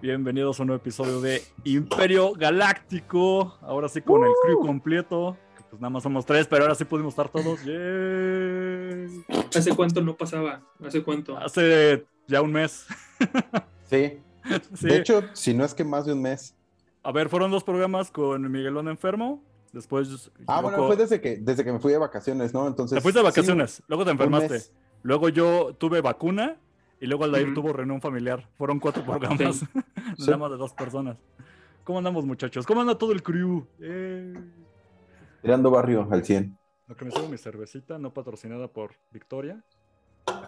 Bienvenidos a un nuevo episodio de Imperio Galáctico. Ahora sí con el crew completo. que Pues nada más somos tres, pero ahora sí pudimos estar todos. ¿Hace cuánto no pasaba? ¿Hace cuánto? Hace ya un mes. Sí. Sí. De hecho, si no es que más de un mes. A ver, fueron dos programas con Miguelón enfermo. Después. Ah, bueno, co- fue desde que, desde que me fui de vacaciones, ¿no? Entonces. Te fuiste de sí, vacaciones, luego te enfermaste. Luego yo tuve vacuna y luego Aldair Ujú. tuvo reunión familiar. Fueron cuatro programas, Sí. nada más de dos personas. ¿Cómo andamos, muchachos? ¿Cómo anda todo el crew? Eh, Tirando barrio al 100. Lo que me sirve mi cervecita, no patrocinada por Victoria.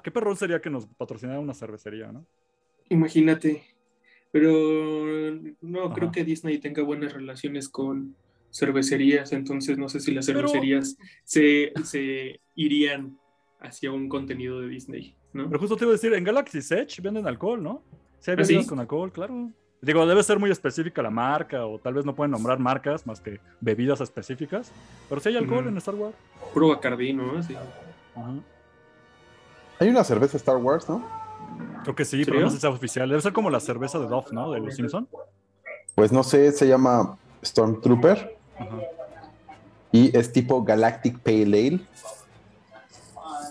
¿Qué perrón sería que nos patrocinara una cervecería, no? Imagínate. Pero no Ajá. creo que Disney tenga buenas relaciones con cervecerías, entonces no sé si las Pero- cervecerías se, se irían hacia un contenido de Disney, ¿no? Pero justo te iba a decir, en Galaxy Edge venden alcohol, ¿no? Sí, hay ¿Ah, sí? bebidas con alcohol, claro. Digo, debe ser muy específica la marca, o tal vez no pueden nombrar marcas más que bebidas específicas. Pero sí hay alcohol en Star Wars. Puro Bacardí, ¿no? Así. Ajá. Hay una cerveza Star Wars, ¿no? Creo que sí, pero no sé si sea oficial. Debe ser como la cerveza de Dove, ¿no? De los Simpson. Pues no sé, se llama Stormtrooper Ajá. y es tipo Galactic Pale Ale.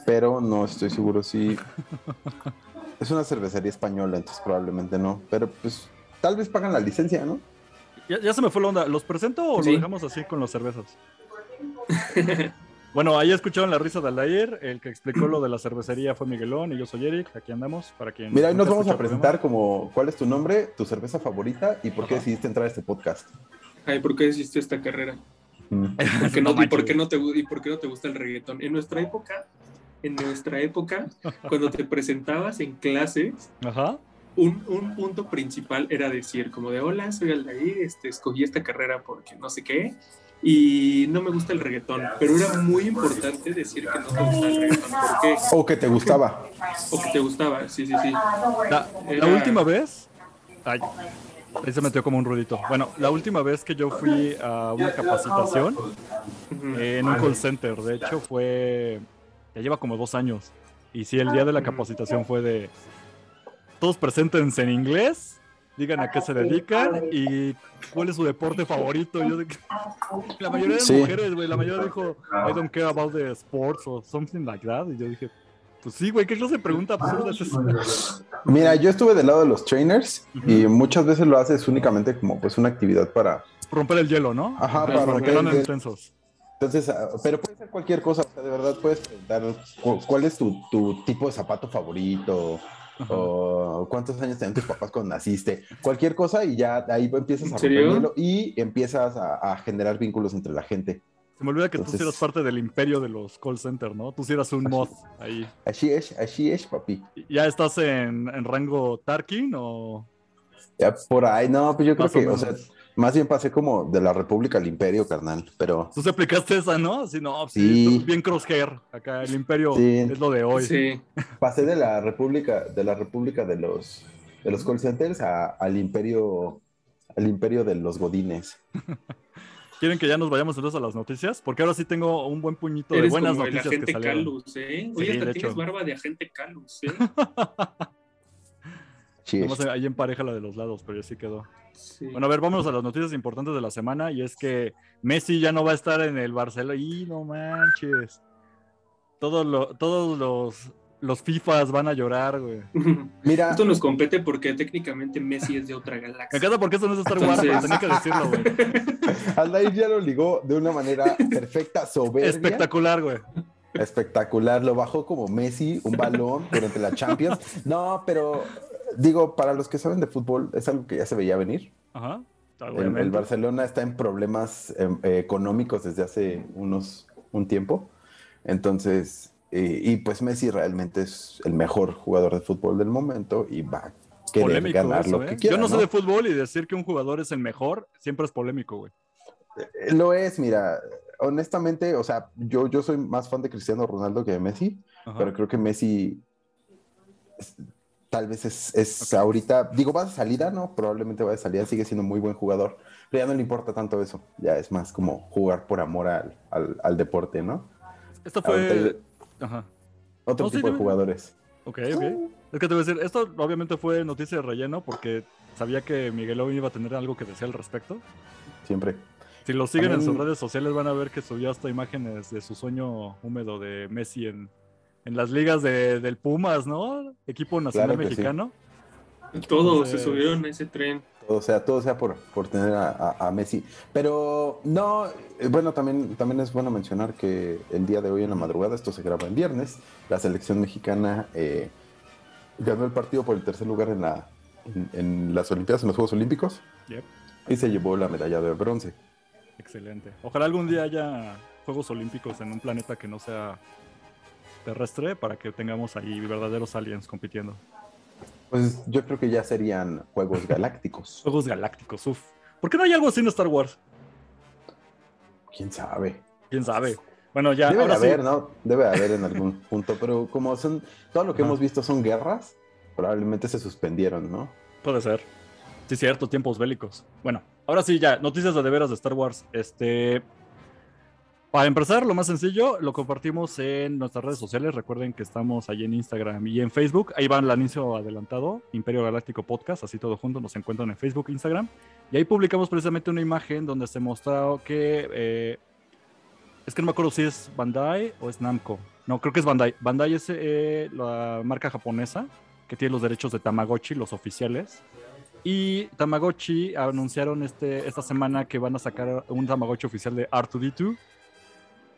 Pero no estoy seguro si. Es una cervecería española, entonces probablemente no. Pero pues tal vez pagan la licencia, ¿no? Ya, ya se me fue la onda. ¿Los presento o Sí. lo dejamos así con las cervezas? Bueno, ahí escucharon la risa de Aldair. El que explicó lo de la cervecería fue Miguelón y yo soy Eric. Aquí andamos para quien. Mira, hoy nos vamos a presentar como cuál es tu nombre, tu cerveza favorita y por qué Ajá. decidiste entrar a este podcast. Ay, ¿por qué hiciste esta carrera? Mm. ¿Por qué no, No y, por qué no te, ¿Y por qué no te gusta el reggaetón? En nuestra época, en nuestra época, cuando te presentabas en clases, Ajá. un, un punto principal era decir como de hola, soy Aldair, este, escogí esta carrera porque no sé qué y no me gusta el reggaetón, pero era muy importante decir que no te gustaba el reggaetón, ¿por qué? O que te gustaba. O que te gustaba, sí, sí, sí. La, la Era- última vez. Ay, ahí se metió como un ruidito. Bueno, la última vez que yo fui a una capacitación eh, en un call center, de hecho, fue. Ya lleva como dos años. Y sí, el día de la capacitación fue de. Todos preséntense en inglés, digan a qué se dedican y cuál es su deporte favorito. Y yo de que- La mayoría de Sí. mujeres, güey, la mayoría dijo, I don't care about the sports o something like that. Y yo dije, pues sí, güey, ¿qué clase de pregunta absurda es esa? Mira, yo estuve del lado de los trainers y muchas veces lo haces únicamente como pues una actividad para... Romper el hielo, ¿no? Ajá, para para que romper no hielo. intensos. Entonces, ah, pero puede ser cualquier cosa, o sea, de verdad puedes preguntar cu- cuál es tu, tu tipo de zapato favorito Ajá. o cuántos años tenían tus papás cuando naciste, cualquier cosa y ya ahí empiezas a hielo y empiezas a, a generar vínculos entre la gente. Se me olvida que tú sí eras parte del imperio de los call centers, ¿no? Tú sí eras un mod ahí. Así es, así es, papi. ¿Ya estás en, en rango Tarkin o Ya por ahí, no, pues yo creo más que, o sea, más bien pasé como de la República al Imperio, carnal, pero Tú se aplicaste esa, ¿no? Sí, no, sí, Sí. tú bien crosshair. Acá el imperio Sí. es lo de hoy. Sí, pasé de la República, de la República de los de los call centers a- al Imperio, al Imperio de los Godines. ¿Quieren que ya nos vayamos entonces a las noticias? Porque ahora sí tengo un buen puñito de buenas como el noticias que agente salieron. Calus, ¿eh? Sí, Oye, hasta tienes hecho. barba de agente Calus, ¿eh? Vamos ahí en pareja la de los lados, pero ya sí quedó. Sí. Bueno, a ver, vámonos a las noticias importantes de la semana. Y es que Messi ya no va a estar en el Barcelona. Y no manches. Todos, lo- todos los, los FIFAs van a llorar, güey. Mira, Esto nos compete porque técnicamente Messi es de otra Me galaxia. encanta porque esto no es Star Wars, Entonces- tenía que decirlo, güey. Aldair ya lo ligó de una manera perfecta, soberbia, Espectacular, güey. espectacular. Lo bajó como Messi, un balón durante la Champions. No, pero digo, para los que saben de fútbol, es algo que ya se veía venir. Ajá. El, Barcelona está en problemas em, eh, económicos desde hace unos un tiempo. Entonces, eh, y pues Messi realmente es el mejor jugador de fútbol del momento y va a querer Polémico ganar eso, lo ¿eh? que quiera. Yo no sé ¿no? de fútbol y decir que un jugador es el mejor siempre es polémico, güey. Lo es, mira, honestamente, o sea, yo, yo soy más fan de Cristiano Ronaldo que de Messi, Ajá. pero creo que Messi es- tal vez es, es ahorita, digo, va de salida, ¿no? Probablemente va de salida, sigue siendo muy buen jugador, pero ya no le importa tanto eso, ya es más como jugar por amor al, al- al deporte, ¿no? Esto fue. Ajá. otro No, sí, tipo de dime. jugadores. Ok, ok. Es que te voy a decir, esto obviamente fue noticia de relleno porque sabía que Miguelón iba a tener algo que decir al respecto. Siempre. Si lo siguen en sus redes sociales van a ver que subió hasta imágenes de su sueño húmedo de Messi en, en las ligas de, del Pumas, ¿no? Equipo nacional Claro que sí. mexicano. Todos Entonces- se subieron a ese tren. O sea, todo sea por, por tener a, a- a Messi. Pero no, eh, bueno, también, también es bueno mencionar que el día de hoy en la madrugada, esto se graba en viernes, la selección mexicana eh, ganó el partido por el tercer lugar en, la, en, en las Olimpiadas, en los Juegos Olímpicos, Yep, y se llevó la medalla de bronce. excelente. Ojalá algún día haya Juegos Olímpicos en un planeta que no sea terrestre para que tengamos ahí verdaderos aliens compitiendo. Pues yo creo que ya serían Juegos Galácticos. Juegos galácticos, uff. ¿Por qué no hay algo así en Star Wars? ¿Quién sabe? ¿Quién sabe? Bueno, ya, Debe de ahora sí. haber, ¿no? Debe de haber en algún punto, pero como son, todo lo que Ajá. hemos visto son guerras, probablemente se suspendieron, ¿no? Puede ser. Sí, cierto, tiempos bélicos. Bueno, ahora sí, ya, noticias de veras de Star Wars. Este. Para empezar, lo más sencillo, lo compartimos en nuestras redes sociales. Recuerden que estamos ahí en Instagram y en Facebook. Ahí va el anuncio adelantado, Imperio Galáctico Podcast, así todo junto. Nos encuentran en Facebook, Instagram. Y ahí publicamos precisamente una imagen donde se mostró que. eh, es que no me acuerdo si es Bandai o es Namco. No, creo que es Bandai. Bandai es eh, la marca japonesa que tiene los derechos de Tamagotchi, los oficiales. Y Tamagotchi anunciaron este, esta semana que van a sacar un Tamagotchi oficial de R2D2.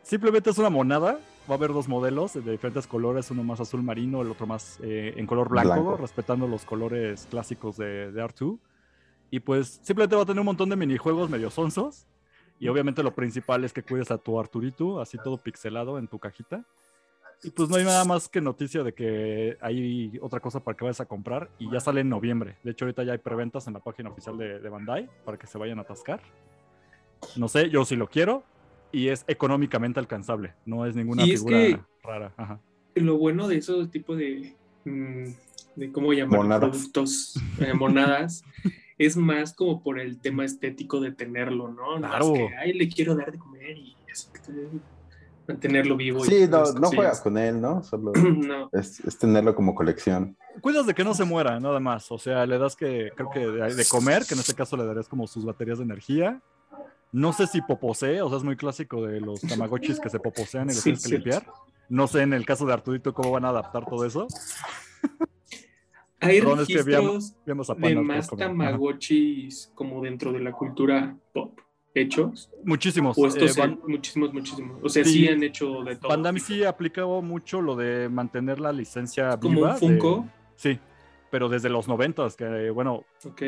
Simplemente es una monada. Va a haber dos modelos de diferentes colores, uno más azul marino, el otro más eh, en color blanco, Blanco. respetando los colores clásicos de, de R2. Y pues simplemente va a tener un montón de minijuegos medio sonsos. Y obviamente lo principal es que cuides a tu Arturito, así todo pixelado en tu cajita. Y pues no hay nada más que noticia de que hay otra cosa para que vayas a comprar y ya sale en noviembre. De hecho, ahorita ya hay preventas en la página oficial de, de Bandai para que se vayan a atascar. No sé, yo sí lo quiero y es económicamente alcanzable. No es ninguna Y es figura que- rara. Ajá. Lo bueno de esos tipos de, mm, de ¿cómo llamar? Monadas. Productos, eh, monadas, es más como por el tema estético de tenerlo, ¿no? No Claro. es que, ay, le quiero dar de comer y así, mantenerlo vivo. y Sí, no, todas no juegas con él, ¿no? Solo no, es, es tenerlo como colección. Cuidas de que no se muera, nada más. O sea, le das que, creo que de, de comer, que en este caso le darías como sus baterías de energía. No sé si poposee, o sea, es muy clásico de los tamagotchis que se poposean y los Sí, tienes que cierto. limpiar. No sé en el caso de Artudito cómo van a adaptar todo eso. hay es que registros a de más tamagotchis como dentro de la cultura pop hechos. Muchísimos. O estos eh, muchísimos, muchísimos. O sea, Sí. sí, han hecho de todo. Van Damme sí aplicaba mucho lo de mantener la licencia Como viva. un de- Funko. sí, pero desde los noventas, que bueno,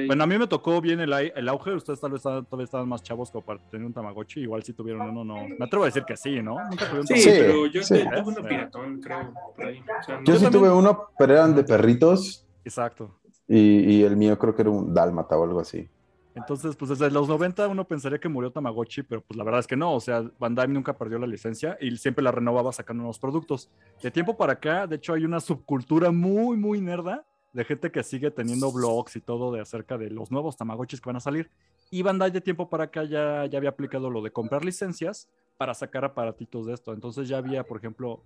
bueno, a mí me tocó bien el, el auge, ustedes tal vez estaban, todavía estaban más chavos como para tener un Tamagotchi, igual si tuvieron uno, no. Me atrevo a decir que sí, ¿no? Nunca tuvieron Sí, Sí, pero yo sí. tuve uno piratón, creo, por ahí. O sea, no- Yo, sí también- tuve uno, pero eran de perritos Exacto. y, y el mío creo que era un dálmata o algo así. Entonces, pues desde los 90 uno pensaría que murió Tamagotchi, pero pues la verdad es que no. O sea, Bandai nunca perdió la licencia y siempre la renovaba sacando nuevos productos. De tiempo para acá, de hecho, hay una subcultura muy, muy nerda de gente que sigue teniendo blogs y todo de acerca de los nuevos Tamagotchis que van a salir. Y Bandai de tiempo para acá ya, ya había aplicado lo de comprar licencias para sacar aparatitos de esto. Entonces ya había, por ejemplo,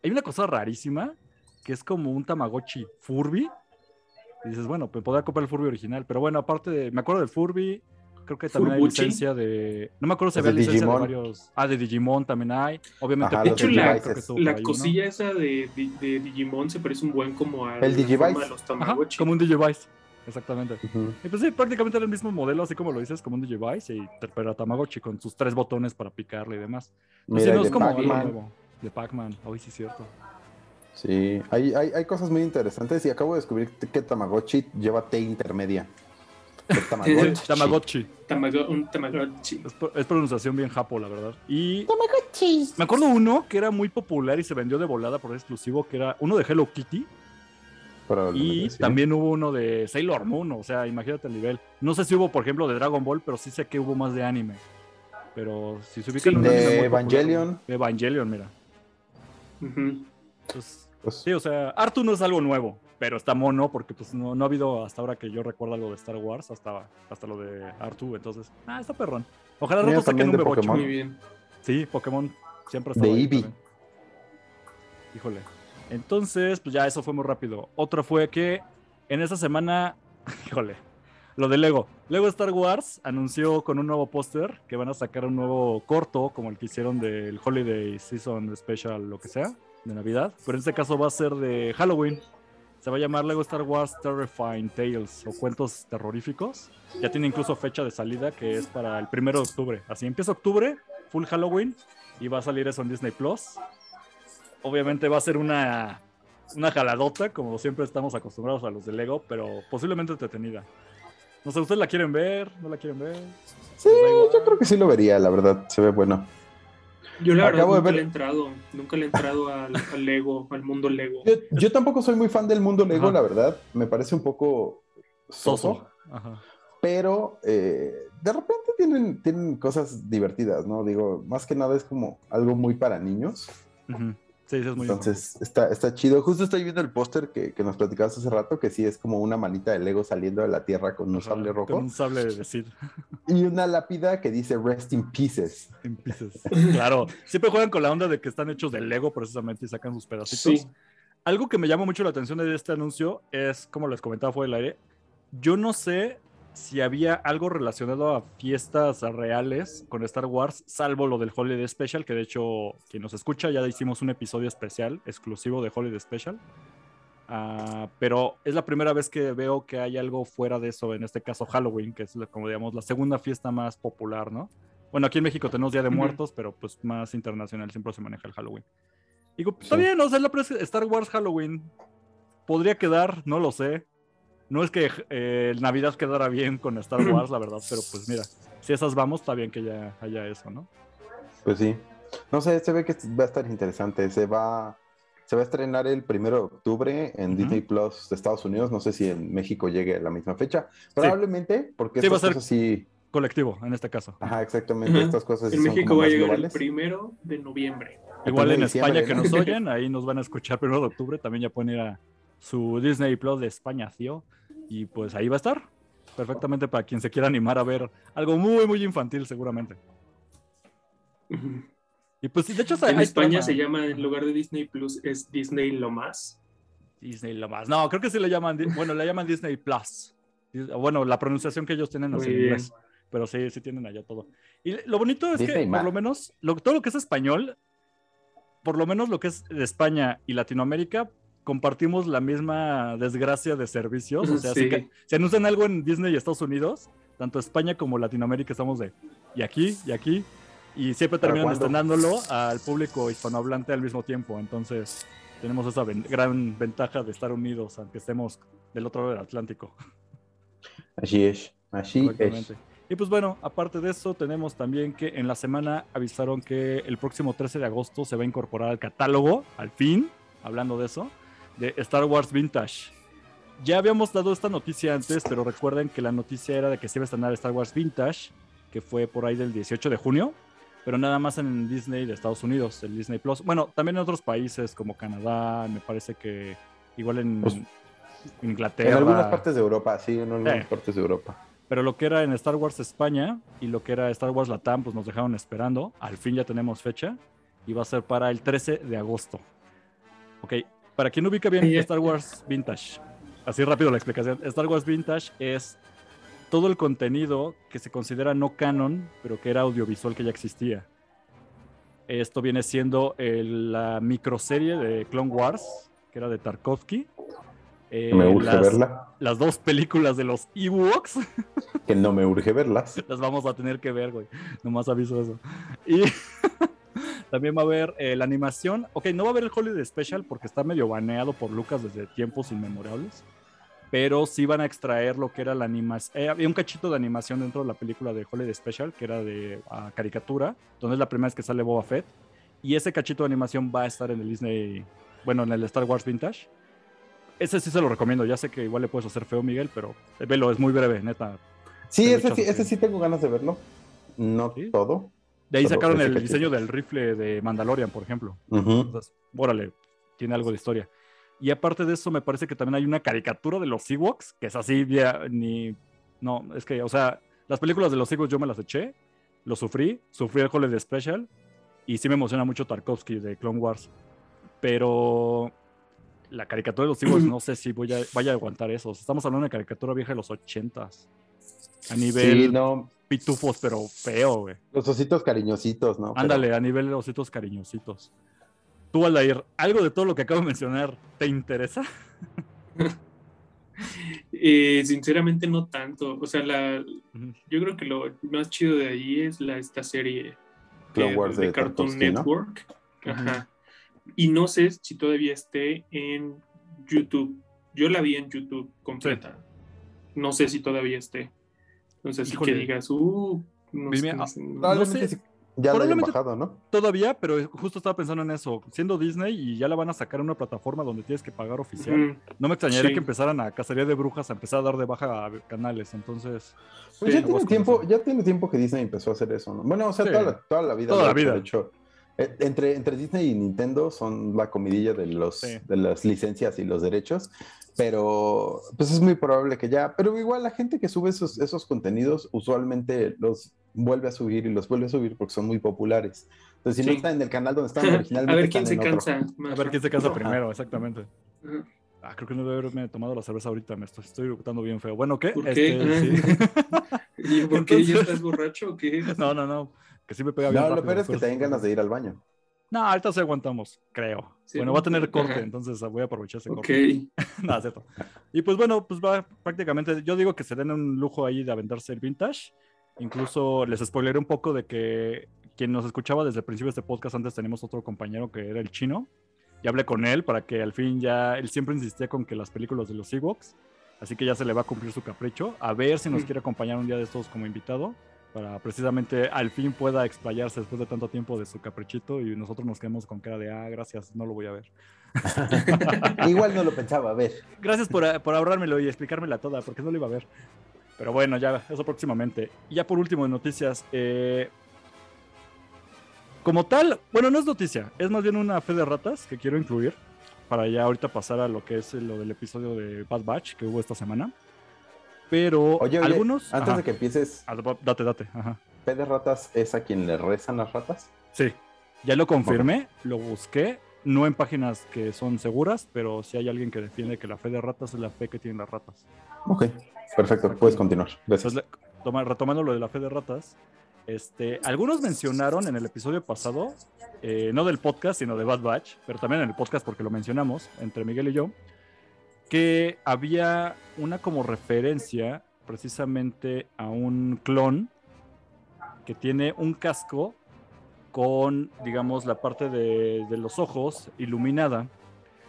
hay una cosa rarísima que es como un Tamagotchi Furby. Y dices, bueno, pues podría comprar el Furby original. Pero bueno, aparte de. Me acuerdo del Furby. Creo que también hay licencia de. No me acuerdo si Es había de licencia Digimon. de varios. Ah, de Digimon también hay. Obviamente, Ajá, De hecho, la, la ahí cosilla esa de, de- de Digimon se parece un buen como a El Digivice. forma de los Ajá, Tamagotchi. como un Digivice. Exactamente. Ujú. Y pues sí, prácticamente era el mismo modelo, así como lo dices, como un Digivice, y pero Tamagotchi con sus tres botones para picarle y demás. Sí, no es como algo. De Pac-Man, hoy sí es cierto. Sí, hay, hay, hay cosas muy interesantes y acabo de descubrir que Tamagotchi lleva T intermedia. Tamagotchi. Tamagotchi. Tamago- un Tamagotchi. Es, pro- es pronunciación bien japo, la verdad. Y me acuerdo uno que era muy popular y se vendió de volada por exclusivo, que era uno de Hello Kitty. Y sí. también hubo uno de Sailor Moon, o sea, imagínate el nivel. No sé si hubo, por ejemplo, de Dragon Ball, pero sí sé que hubo más de anime. Pero si se ubican Sí, un de popular, Evangelion. de Evangelion, mira. Pues, Pues, sí, o sea, Artu no es algo nuevo, pero está mono porque pues no, no ha habido hasta ahora que yo recuerdo algo de Star Wars, hasta, hasta lo de Artu, entonces, ah, está perrón. Ojalá rato saquen un Bebocho. Pokémon. Muy bien. Sí, Pokémon siempre ha De ahí Eevee. también. Híjole. Entonces, pues ya eso fue muy rápido. Otro fue que en esta semana, híjole, Lo de Lego. Lego Star Wars anunció con un nuevo póster que van a sacar un nuevo corto, como el que hicieron del Holiday Season Special, lo que sea, de Navidad. Pero en este caso va a ser de Halloween. Se va a llamar Lego Star Wars Terrifying Tales o cuentos terroríficos. Ya tiene incluso fecha de salida que es para el primero de octubre. Así empieza octubre, full Halloween, y va a salir eso en Disney Plus. Obviamente va a ser una, una jaladota, como siempre estamos acostumbrados a los de Lego, pero posiblemente entretenida. No sé, ¿ustedes la quieren ver? ¿No la quieren ver? Sí, yo creo que sí lo vería, la verdad, se ve bueno. Yo la verdad nunca le he entrado, nunca le he entrado al, al Lego, al mundo Lego. Yo, yo, tampoco soy muy fan del mundo Lego, Ajá. la verdad. Me parece un poco soso. Ajá. Pero eh, de repente tienen, tienen cosas divertidas, ¿no? Digo, más que nada es como algo muy para niños. Uh -huh. Sí, eso es muy Entonces está, está chido. Justo estoy viendo el póster que, que, nos platicabas hace rato, que sí es como una manita de Lego saliendo de la tierra con un Ajá, sable rojo. Con un sable de decir. Y una lápida que dice Rest in Pieces. In pieces. Claro, siempre juegan con la onda de que están hechos de Lego precisamente y sacan sus pedacitos. Sí. Algo que me llama mucho la atención de este anuncio es, como les comentaba fuera del aire, yo no sé si había algo relacionado a fiestas reales con Star Wars, salvo lo del Holiday Special, que de hecho, quien nos escucha, ya hicimos un episodio especial exclusivo de Holiday Special. Uh, pero es la primera vez que veo que hay algo fuera de eso, en este caso Halloween, que es como digamos la segunda fiesta más popular, ¿no? Bueno, aquí en México tenemos Día de Muertos, uh -huh. pero pues más internacional siempre se maneja el Halloween. Digo, está sí. bien, o sea, la Star Wars Halloween podría quedar, no lo sé, no es que eh, Navidad quedara bien con Star Wars, la verdad, pero pues mira, si esas vamos, está bien que ya haya eso, ¿no? Pues sí. No sé, se ve que va a estar interesante. Se va, se va a estrenar el primero de octubre en uh -huh. Disney Plus de Estados Unidos. No sé si en México llegue a la misma fecha. Probablemente, sí. porque sí, va a ser así... colectivo en este caso. Ajá, exactamente. Uh -huh. Estas cosas. En México va a llegar globales. el primero de noviembre. Igual en España que nos oyen, ahí nos van a escuchar primero de octubre. También ya pueden ir a su Disney Plus de España, tío. Y pues ahí va a estar. Perfectamente para quien se quiera animar a ver algo muy, muy infantil, seguramente. Y pues de hecho en España trama. se llama, en lugar de Disney Plus, es Disney lo más. Disney lo más. No, creo que sí le llaman, bueno, le llaman Disney Plus. Bueno, la pronunciación que ellos tienen es en inglés. Pero sí, sí tienen allá todo. Y lo bonito es Disney que, por lo menos, lo, todo lo que es español, por lo menos lo que es de España y Latinoamérica, compartimos la misma desgracia de servicios. O sea, sí. si, si, anuncian algo en Disney y Estados Unidos, tanto España como Latinoamérica estamos de y aquí, y aquí. Y siempre terminan estrenándolo al público hispanohablante al mismo tiempo. Entonces, tenemos esa ven gran ventaja de estar unidos, aunque estemos del otro lado del Atlántico. Así es, así es. Y pues bueno, aparte de eso, tenemos también que en la semana avisaron que el próximo 13 de agosto se va a incorporar al catálogo, al fin, hablando de eso, de Star Wars Vintage. Ya habíamos dado esta noticia antes, pero recuerden que la noticia era de que se iba a estrenar Star Wars Vintage, que fue por ahí del 18 de junio, pero nada más en Disney de Estados Unidos, el Disney Plus. Bueno, también en otros países como Canadá, me parece que igual en pues, Inglaterra. En algunas partes de Europa, sí, en algunas eh. partes de Europa. Pero lo que era en Star Wars España y lo que era Star Wars Latam, pues nos dejaron esperando. Al fin ya tenemos fecha y va a ser para el 13 de agosto. Ok, para quien ubica bien Star Wars Vintage, así rápido la explicación. Star Wars Vintage es todo el contenido que se considera no canon, pero que era audiovisual que ya existía. Esto viene siendo el, la microserie de Clone Wars, que era de Tarkovsky. Eh, me urge las, verla. Las dos películas de los Ewoks. Que no me urge verlas. las vamos a tener que ver, güey. Nomás aviso eso. Y también va a haber eh, la animación. Ok, no va a haber el Holiday Special porque está medio baneado por Lucas desde tiempos inmemorables pero sí van a extraer lo que era la animación. Eh, había un cachito de animación dentro de la película de Holiday Special, que era de uh, caricatura, donde es la primera vez que sale Boba Fett. Y ese cachito de animación va a estar en el Disney, bueno, en el Star Wars Vintage. Ese sí se lo recomiendo. Ya sé que igual le puedes hacer feo, Miguel, pero eh, velo, es muy breve, neta. Sí, ese sí, ese sí tengo ganas de verlo. No ¿Sí? todo. De ahí sacaron el diseño del rifle de Mandalorian, por ejemplo. Uh -huh. Entonces, órale, tiene algo de historia. Y aparte de eso, me parece que también hay una caricatura de los Ewoks, que es así, ya, ni. No, es que, o sea, las películas de los Ewoks yo me las eché, lo sufrí, sufrí el Holiday Special, y sí me emociona mucho Tarkovsky de Clone Wars. Pero la caricatura de los Ewoks, no sé si voy a, vaya a aguantar eso. Estamos hablando de caricatura vieja de los 80s. A nivel Sí, no, pitufos, pero feo, güey. los ositos cariñositos, ¿no? Pero- Ándale, a nivel ositos cariñositos. Tú, Aldair, ¿algo de todo lo que acabo de mencionar te interesa? Eh, sinceramente no tanto. O sea, la, yo creo que lo más chido de ahí es la, esta serie eh, Wars de, de Cartoon. Network. Ajá. Y no sé si todavía esté en YouTube. Yo la vi en YouTube completa. No sé si todavía esté. Entonces, así que Híjole. digas, uh, no Dime, sé, ah, no sé, no- Probablemente sé. sí, ya Probablemente- bajado, ¿no? Todavía, pero justo estaba pensando en eso. Siendo Disney y ya la van a sacar en una plataforma donde tienes que pagar oficial. No me extrañaría Sí. que empezaran a cacería de brujas, a empezar a dar de baja a canales. Entonces, Pues Sí, ya tiene con tiempo, ya tiene tiempo que Disney empezó a hacer eso, ¿no? Bueno, o sea, Sí. toda, la, toda la vida. Toda la vida. De hecho, entre, entre Disney y Nintendo son la comidilla de los Sí. de las licencias y los derechos, pero pues es muy probable que ya, pero igual la gente que sube esos, esos contenidos usualmente los vuelve a subir y los vuelve a subir porque son muy populares. Entonces, si no Sí. están en el canal donde están originalmente, a ver quién se cansa. a ver quién se rápido. primero, exactamente. Ajá. Ah, creo que no debe haberme tomado la cerveza ahorita, me estoy, estoy botando bien feo. Bueno, ¿qué? ¿Por qué? Este, sí. ¿Y por qué? ¿Ya Entonces- estás borracho o qué? No, no, no. Que sí me pega bien. No, lo rápido, peor es que te den ganas de ir al baño. No, ahorita sí aguantamos, creo. Sí, bueno, va a tener corte, ajá. entonces voy a aprovechar ese Ok. corte. no, es cierto. Y pues bueno, pues va prácticamente, yo digo que se den un lujo ahí de aventarse el vintage. Incluso les spoileré un poco de que quien nos escuchaba desde el principio de este podcast, antes teníamos otro compañero que era el chino. Y hablé con él para que al fin ya, él siempre insistía con que las películas de los Ewoks, así que ya se le va a cumplir su capricho. A ver si nos Mm. quiere acompañar un día de estos como invitado, para precisamente al fin pueda explayarse después de tanto tiempo de su caprichito y nosotros nos quedemos con cara de, ah, gracias, no lo voy a ver. Igual no lo pensaba, a ver. Gracias por, por ahorrármelo y explicármela toda, porque no lo iba a ver. Pero bueno, ya, eso próximamente. Y ya por último de noticias, eh, como tal, bueno, no es noticia, es más bien una fe de ratas que quiero incluir para ya ahorita pasar a lo que es lo del episodio de Bad Batch que hubo esta semana. Pero Oye, oye, algunos... antes ajá. de que empieces, Ah, Date, date, ajá. ¿P de ratas es a quien le rezan las ratas? Sí, ya lo confirmé, lo busqué, no en páginas que son seguras, pero si hay alguien que defiende que la fe de ratas es la fe que tienen las ratas. Ok, perfecto, puedes continuar. Gracias. Entonces, toma- retomando lo de la fe de ratas, este, algunos mencionaron en el episodio pasado, eh, no del podcast, sino de Bad Batch, pero también en el podcast porque lo mencionamos entre Miguel y yo, que había una como referencia precisamente a un clon que tiene un casco con, digamos, la parte de, de los ojos iluminada,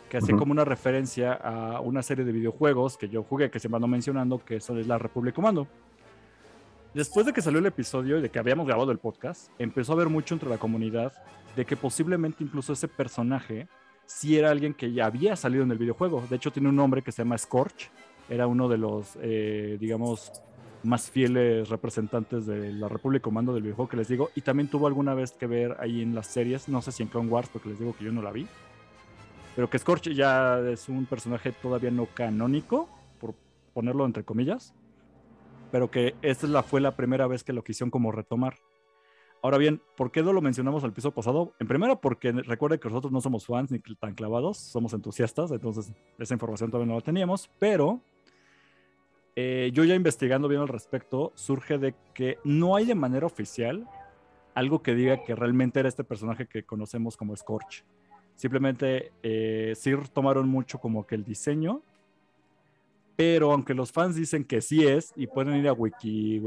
que hacía Ujú. como una referencia a una serie de videojuegos que yo jugué, que se me andó mencionando, que eso es la Republic Commando. Después de que salió el episodio y de que habíamos grabado el podcast, empezó a haber mucho entre la comunidad de que posiblemente incluso ese personaje sí era alguien que ya había salido en el videojuego. De hecho, tiene un nombre que se llama Scorch. Era uno de los, eh, digamos, más fieles representantes de la República Comando del videojuego que les digo. Y también tuvo alguna vez que ver ahí en las series, no sé si en Clone Wars, porque les digo que yo no la vi. Pero que Scorch ya es un personaje todavía no canónico, por ponerlo entre comillas. Pero que esta fue la primera vez que lo quisieron como retomar. Ahora bien, ¿por qué no lo mencionamos al piso pasado? En primero, porque recuerde que nosotros no somos fans ni tan clavados, somos entusiastas, entonces esa información todavía no la teníamos, pero eh, yo ya investigando bien al respecto, surge de que no hay de manera oficial algo que diga que realmente era este personaje que conocemos como Scorch. Simplemente eh, sí tomaron mucho como que el diseño, pero aunque los fans dicen que sí es, y pueden ir a Wiki,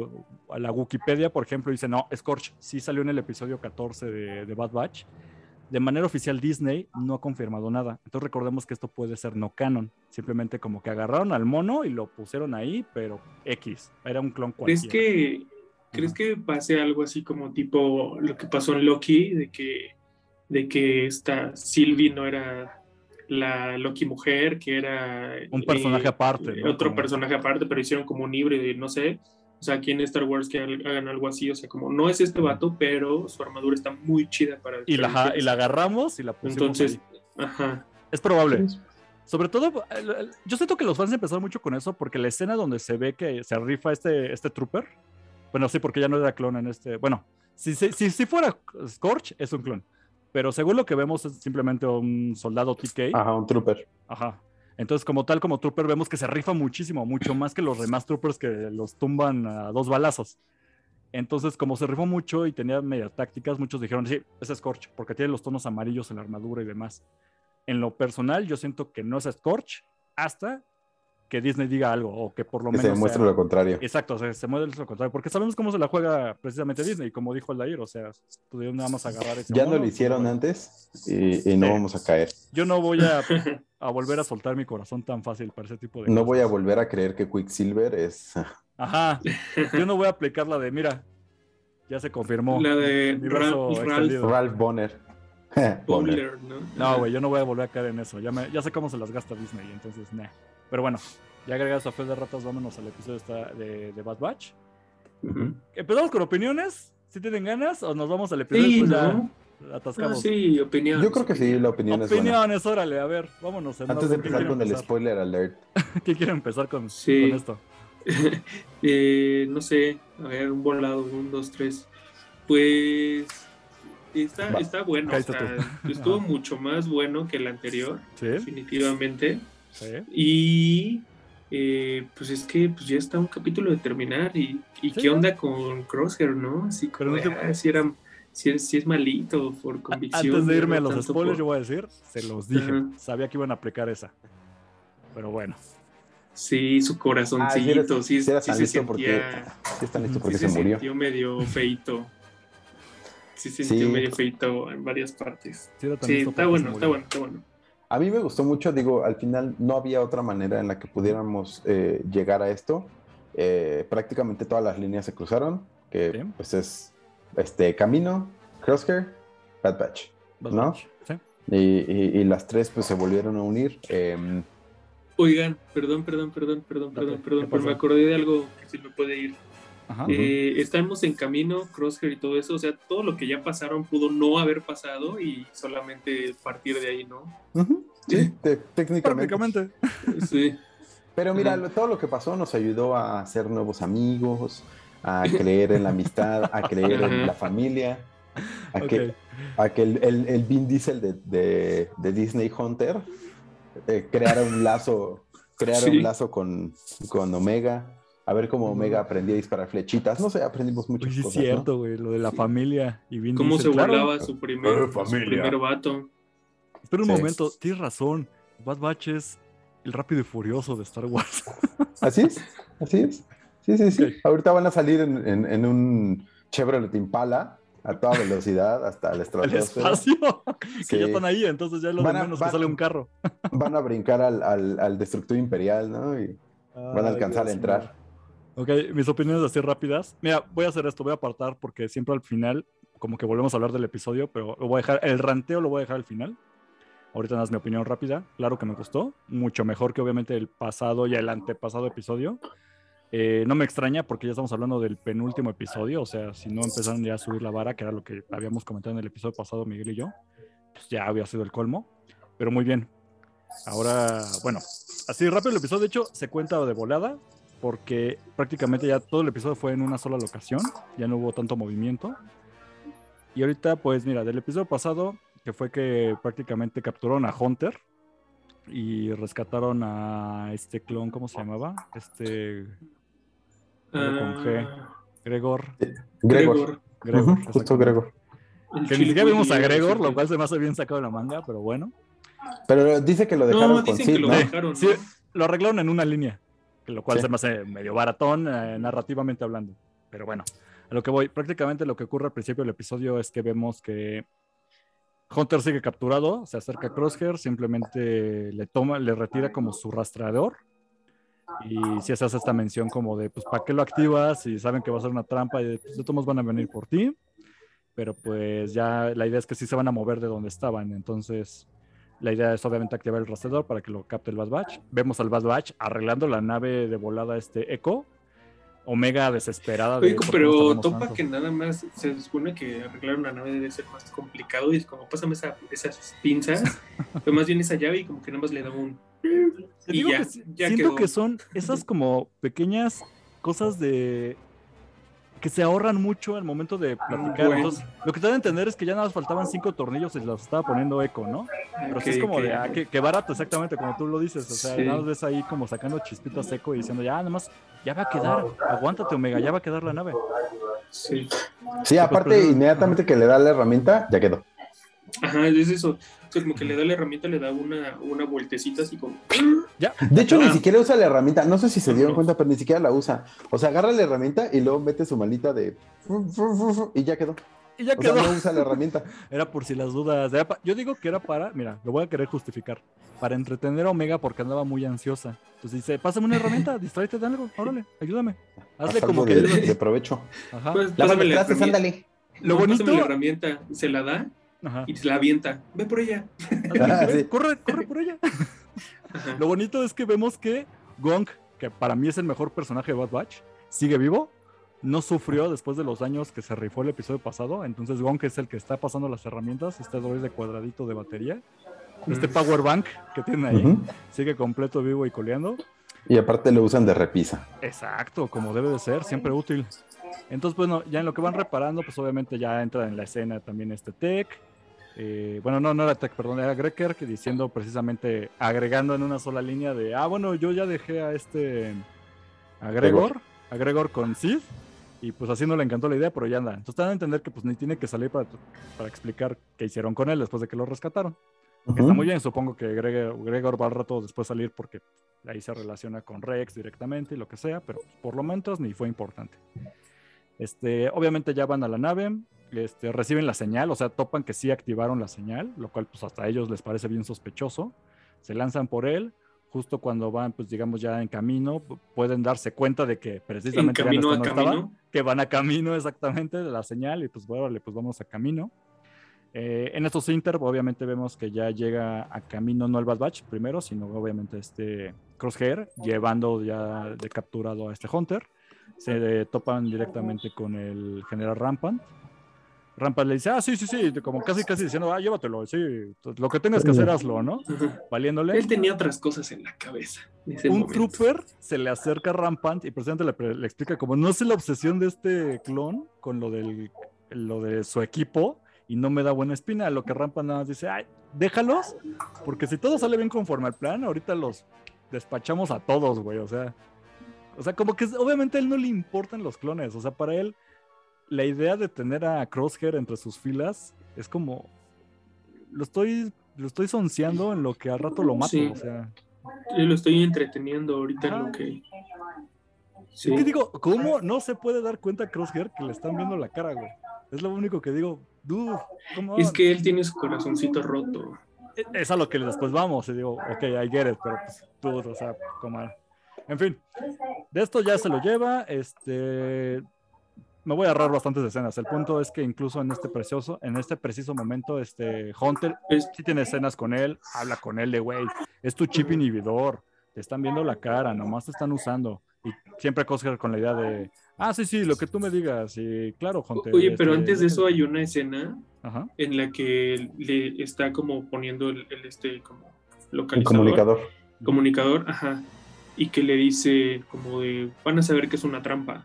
a la Wikipedia, por ejemplo, y dicen, no, Scorch sí salió en el episodio 14 de, de Bad Batch, de manera oficial Disney no ha confirmado nada. Entonces recordemos que esto puede ser no canon. Simplemente como que agarraron al mono y lo pusieron ahí, pero X. Era un clon ¿Crees cualquiera. que, ¿Crees que pase algo así como tipo lo que pasó en Loki, de que, de que esta Sylvie no era la Loki mujer, que era Un personaje aparte, ¿no? Otro Como- personaje aparte, pero hicieron como un híbrido y no sé. O sea, aquí en Star Wars que hagan algo así, o sea, como no es este vato, pero su armadura está muy chida para Y la, y la agarramos y la pusimos Entonces, ahí. ajá. Es probable. Sobre todo, yo siento que los fans empezaron mucho con eso porque la escena donde se ve que se rifa este, este trooper, bueno, sí, porque ya no era clon en este, bueno, si, si, si, si fuera Scorch, es un clon, pero según lo que vemos es simplemente un soldado TK, Ajá, un trooper. ajá. Entonces, como tal, como Trooper, vemos que se rifa muchísimo, mucho más que los demás Troopers que los tumban a dos balazos. Entonces, como se rifó mucho y tenía medias tácticas, muchos dijeron, sí, es Scorch, porque tiene los tonos amarillos en la armadura y demás. En lo personal, yo siento que no es Scorch hasta que Disney diga algo o que por lo Que menos... se demuestre sea- lo contrario. Exacto, o sea, se mueve lo contrario, porque sabemos cómo se la juega precisamente Disney, como dijo Aldair, o sea, pudieron nada más agarrar ese Ya no lo hicieron antes y, y no Sí. vamos a caer. Yo no voy a, a volver a soltar mi corazón tan fácil para ese tipo de No cosas. voy a volver a creer que Quicksilver es. Ajá, yo no voy a aplicar la de, mira, ya se confirmó. La de Ralph-. Ralph Bonner. ¿no? No, güey, yo no voy a volver a caer en eso. Ya, me- ya sé cómo se las gasta Disney, entonces, nah. Pero bueno, ya agregados a fe de ratas, vámonos al episodio esta de, de Bad Batch. ¿Empezamos con opiniones? ¿Si tienen ganas? ¿O nos vamos al episodio Sí, ¿no? ya Ah, sí, opinión. Yo creo que sí, la opinión es buena. Opiniones, órale, a ver, vámonos. en Antes de orden. ¿Quién empezar con el spoiler alert. ¿Quién quiere empezar con, Sí. con esto? Eh, no sé, a ver, un volado, un, dos, tres. Pues está, Va. está bueno, o Cállate sea, estuvo mucho más bueno que el anterior, ¿Sí? definitivamente. ¿Sí? Y eh, pues es que pues ya está un capítulo de terminar. ¿Y, y Sí, qué onda con Crosshair, no? Así como, no te- ah, si, era, si, es, si es malito por convicción. Antes de irme a los spoilers, por- yo voy a decir, se los dije. Ajá. Sabía que iban a aplicar esa. Pero bueno, Sí, su corazoncito, Ah, sí eres- sí, se porque- sentía... Sí, porque sí se murió. sintió medio feito. Sí se sintió Sí. medio feito en varias partes. sí, Sí, está bueno, está bueno, está bueno. A mí me gustó mucho, digo, al final no había otra manera en la que pudiéramos eh, llegar a esto. Eh, prácticamente todas las líneas se cruzaron, que Sí. pues es este Camino, Crosshair, Bad Batch. Bad ¿no? Batch, Sí. Y, y- y las tres pues se volvieron a unir. Em, Oigan, perdón, perdón, perdón, perdón, perdón, ¿qué perdón, pero me acordé de algo que se me puede ir. Eh, estamos en camino, Crosshair y todo eso, o sea, todo lo que ya pasaron pudo no haber pasado y solamente partir de ahí, ¿no? sí, te- técnicamente. Prácticamente. Sí. Pero mira, todo lo que pasó nos ayudó a hacer nuevos amigos, a creer en la amistad, a creer en la familia, a que, a que el, el, el Vin Diesel de, de- de Disney Hunter eh, creara un lazo, creara Sí. un lazo con, con Omega, a ver cómo. Omega aprendía a disparar flechitas. No sé, aprendimos muchas Oye, sí es. ¿no? cierto, güey, lo de la familia y Vin ¿Cómo Diesel, se claro. volaba su primer, su primer vato? Espera un Sí. momento, tienes razón. Bad Batch es el rápido y furioso de Star Wars. Así es, así es. Sí, sí, sí. Ok. Ahorita van a salir en, en- en un Chevrolet Impala a toda velocidad hasta el el espacio. que Sí. ya están ahí, entonces ya es lo de Van a- menos que van- sale un carro. Van a brincar al, al, al destructor imperial, ¿no? Y van a alcanzar a Dios entrar. Ok, mis opiniones así rápidas. Mira, voy a hacer esto, voy a apartar porque siempre al final, como que volvemos a hablar del episodio, pero lo voy a dejar, el ranteo lo voy a dejar al final. Ahorita nada más mi opinión rápida. Claro que me gustó, mucho mejor que obviamente el pasado y el antepasado episodio. Eh, no me extraña porque ya estamos hablando del penúltimo episodio, o sea, si no empezaron ya a subir la vara, que era lo que habíamos comentado en el episodio pasado Miguel y yo, pues ya había sido el colmo. Pero muy bien. Ahora, bueno, así rápido el episodio, de hecho, se cuenta de volada, porque prácticamente ya todo el episodio fue en una sola locación, ya no hubo tanto movimiento. Y ahorita, pues mira, del episodio pasado, que fue que prácticamente capturaron a Hunter y rescataron a este clon, ¿cómo se llamaba? Este con G. Ah, Gregor. Gregor. Gregor, Ujú, justo. Gregor. Que ni siquiera vimos a Gregor, lo cual se me hace bien sacado de la manga, pero bueno. Pero dice que lo dejaron No, con dicen Sid, que lo ¿no? dejaron. Sí, lo arreglaron en una línea, lo cual Sí. se me hace medio baratón eh, narrativamente hablando. Pero bueno, a lo que voy, prácticamente lo que ocurre al principio del episodio es que vemos que Hunter sigue capturado, se acerca a Crosshair, simplemente le toma, le retira como su rastreador. Y si se hace esta mención como de, pues, ¿para qué lo activas? Si saben que va a ser una trampa y pues, de todos van a venir por ti. Pero pues ya la idea es que sí se van a mover de donde estaban. Entonces, la idea es obviamente activar el rastreador para que lo capte el Bad Batch. Vemos al Bad Batch arreglando la nave de volada este Echo. Omega desesperada. de, Oye, "¿Por qué pero topa tanto?". que nada más se supone que arreglar una nave debe ser más complicado y es como pásame esa- esas pinzas, pero más bien esa llave y como que nada más le da un y ya, que ya siento quedó. que son esas como pequeñas cosas de que se ahorran mucho al momento de platicar. bueno. Entonces, lo que te a entender es que ya nada más faltaban cinco tornillos y los estaba poniendo eco, ¿no? Pero sí es como de, ah, que, que barato, exactamente, como tú lo dices. O sea, Sí. nada más ves ahí como sacando chispitas seco y diciendo, ya, nada más, ya va a quedar, aguántate, Omega, ya va a quedar la nave. Sí. Sí, aparte, pues, inmediatamente que le da la herramienta, ya quedó. Ajá, es eso. O sea, como que le da la herramienta, le da una, una vueltecita así como. Ya. De hecho, Ah. ni siquiera usa la herramienta. No sé si se dieron cuenta, pero ni siquiera la usa. O sea, agarra la herramienta y luego mete su malita de. Y ya quedó. Y ya O sea, quedó. no usa la herramienta. Era por si las dudas. era pa- Yo digo que era para, mira, lo voy a querer justificar, para entretener a Omega porque andaba muy ansiosa. Entonces dice, pásame una herramienta, distráete de algo, órale, ayúdame. Hazle Haz como que... de, de provecho. Ajá. Pues, la trastes, herramienta. ándale. Lo No, bonito... pásame la herramienta, se la da Ajá. y se la avienta. Ve por ella. Ah, sí. Corre, corre por ella. Ajá. Lo bonito es que vemos que Gong, que para mí es el mejor personaje de Bad Batch, sigue vivo. No sufrió después de los años que se rifó el episodio pasado. Entonces Gong es el que está pasando las herramientas. Este droide de cuadradito de batería. Este Mm. power bank que tiene ahí. Sigue completo, vivo y coleando. Y aparte lo usan de repisa. Exacto, como debe de ser, siempre útil. Entonces, bueno, ya en lo que van reparando, pues obviamente ya entra en la escena también este Tech. Eh, bueno, no, no era Tech, perdón, era Greker, que diciendo precisamente, agregando en una sola línea de, ah, bueno, yo ya dejé a este, a Gregor, a Gregor con Sid, y pues así no le encantó la idea, pero ya anda. Entonces te dan a entender que pues ni tiene que salir para, para explicar qué hicieron con él después de que lo rescataron. Que Está Ujú. muy bien, supongo que Gregor, Gregor va al rato después salir porque ahí se relaciona con Rex directamente y lo que sea, pero por lo menos ni fue importante. Este, obviamente ya van a la nave, este, reciben la señal, o sea, topan que sí activaron la señal, lo cual pues hasta a ellos les parece bien sospechoso. Se lanzan por él, justo cuando van, pues digamos ya en camino, pu- pueden darse cuenta de que En precisamente ya no camino está- a no estaba camino. que van a camino exactamente de la señal y pues bueno, pues vamos a camino. Eh, en estos Inter, obviamente vemos que ya llega a camino no el Bad Batch primero, sino obviamente este Crosshair, llevando ya de capturado a este Hunter. Se topan directamente con el general Rampant. Rampant le dice, ah, sí, sí, sí, como casi, casi diciendo, ah, llévatelo, sí, lo que tengas que hacer, hazlo, ¿no? Ajá. Valiéndole. Él tenía otras cosas en la cabeza. en un momento. trooper se le acerca a Rampant y precisamente le, explica como no sé la obsesión de este clon con lo del lo de su equipo y no me da buena espina. Lo que Rampant nada más dice, ay, déjalos, porque si todo sale bien conforme al plan, ahorita los despachamos a todos, güey. O sea, o sea, como que obviamente a él no le importan los clones. O sea, para él, la idea de tener a Crosshair entre sus filas es como lo estoy, lo estoy sonceando en lo que al rato lo mato. Sí. O sea. Yo lo estoy entreteniendo ahorita en lo que. Sí. que digo, ¿cómo no se puede dar cuenta a Crosshair que le están viendo la cara, güey? Es lo único que digo, dude, ¿cómo? Es que él tiene su corazoncito roto. Es a lo que después vamos y digo, ok, I get it, pero pues, dude, o sea, como... En fin, de esto ya se lo lleva, este... Me voy a ahorrar bastantes escenas. El punto es que incluso en este precioso, en este preciso momento, este Hunter Es- sí tiene escenas con él, habla con él de, güey, es tu chip inhibidor, te están viendo la cara, nomás te están usando. Y siempre Crosshair con la idea de, ah, sí, sí, lo que tú me digas, y claro, Hunter. Oye, pero este, antes de eso hay una escena Ajá. en la que le está como poniendo el, el este como localizador, comunicador. comunicador, ajá, y que le dice como de van a saber que es una trampa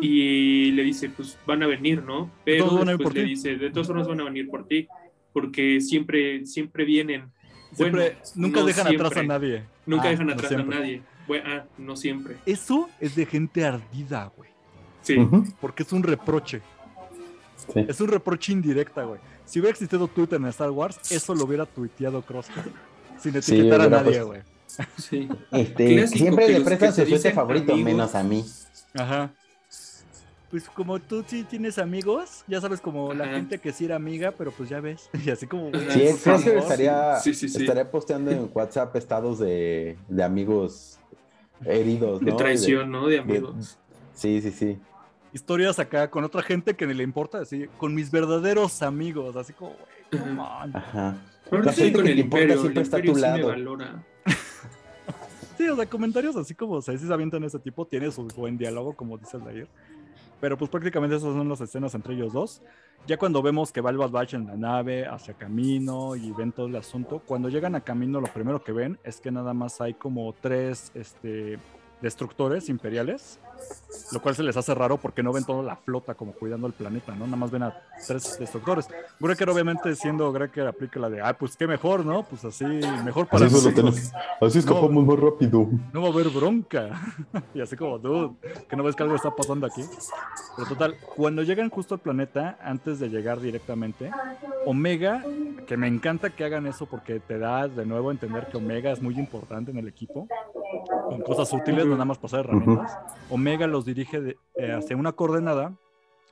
Y le dice pues van a venir, ¿no? Pero todos van a ir después por le ti. dice de todas formas van a venir por ti porque siempre siempre vienen. Siempre, Bueno, nunca no dejan atrás a nadie. Nunca Ah, dejan atrás a nadie. Bueno, ah, no siempre. Eso es de gente ardida, güey. Sí. Porque es un reproche. Sí. Es un reproche indirecta, güey. Si hubiera existido Twitter en Star Wars, eso lo hubiera tuiteado Crosshair. Sin Sí, etiquetar a nadie, güey. sí. Este, siempre que le prestan su dicen favorito, amigos. menos a mí. Ajá. Pues como tú sí tienes amigos, ya sabes, como la gente que sí era amiga, pero pues ya ves. Y así como. Sí, el Crosshair favor. estaría, Sí, sí, sí. estaría posteando en WhatsApp estados de, de amigos heridos, De ¿no? traición, ¿no? De amigos. Sí, sí, sí. historias acá con otra gente que ni le importa, así, con mis verdaderos amigos, así como, güey, come on. Ajá. Ahora La estoy gente con que el imperio. El siempre está a tu sí lado. valora. Sí, o sea, comentarios así como, o sea, sí se avientan ese tipo, tiene su buen diálogo, como dice Aldair. Pero pues prácticamente esas son las escenas entre ellos dos. Ya cuando vemos que va el Bad Batch en la nave hacia camino y ven todo el asunto, cuando llegan a camino lo primero que ven es que nada más hay como tres este, destructores imperiales, lo cual se les hace raro porque no ven toda la flota como cuidando el planeta, ¿no? Nada más ven a tres destructores. Greker obviamente siendo Greker aplica la de, ah, pues qué mejor, ¿no? Pues así, mejor para Así, solo así escapamos más rápido. No va a haber bronca. y así como, dude, que no ves que algo está pasando aquí. Pero total, cuando llegan justo al planeta, antes de llegar directamente, Omega, que me encanta que hagan eso porque te da de nuevo a entender que Omega es muy importante en el equipo, con cosas útiles, no nada más pasar herramientas. Omega los dirige de- eh, hacia una coordenada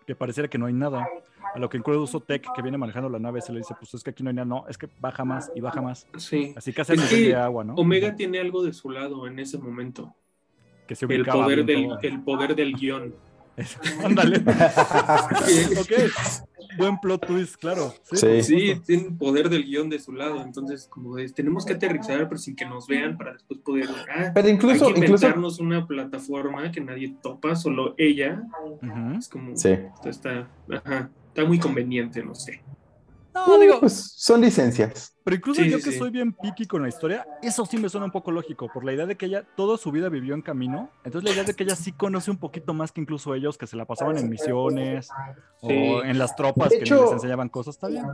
que pareciera que no hay nada. A lo que incluso Tech, que viene manejando la nave, se le dice, pues es que aquí no hay nada. No, es que baja más y baja más. Sí. Así Es que de agua, ¿no? Omega tiene algo de su lado en ese momento. que se El poder, del, todo. el poder del guion. Ándale. ok. Buen plot twist, claro. Sí, Sí. Sí, tienen poder del guion de su lado. Entonces, como es, tenemos que aterrizar, pero sin que nos vean para después poder. Ah, Pero hay incluso, que incluso. inventarnos una plataforma que nadie topa, solo ella. Ujú. Es como. Sí. Está, ajá, está muy conveniente, no sé. No, digo, Pues son licencias. pero incluso Sí, yo sí, que sí. soy bien picky con la historia, eso sí me suena un poco lógico, por la idea de que ella toda su vida vivió en camino. Entonces la idea de que ella sí conoce un poquito más que incluso ellos, que se la pasaban en misiones o en las tropas De que hecho- les enseñaban cosas, está bien.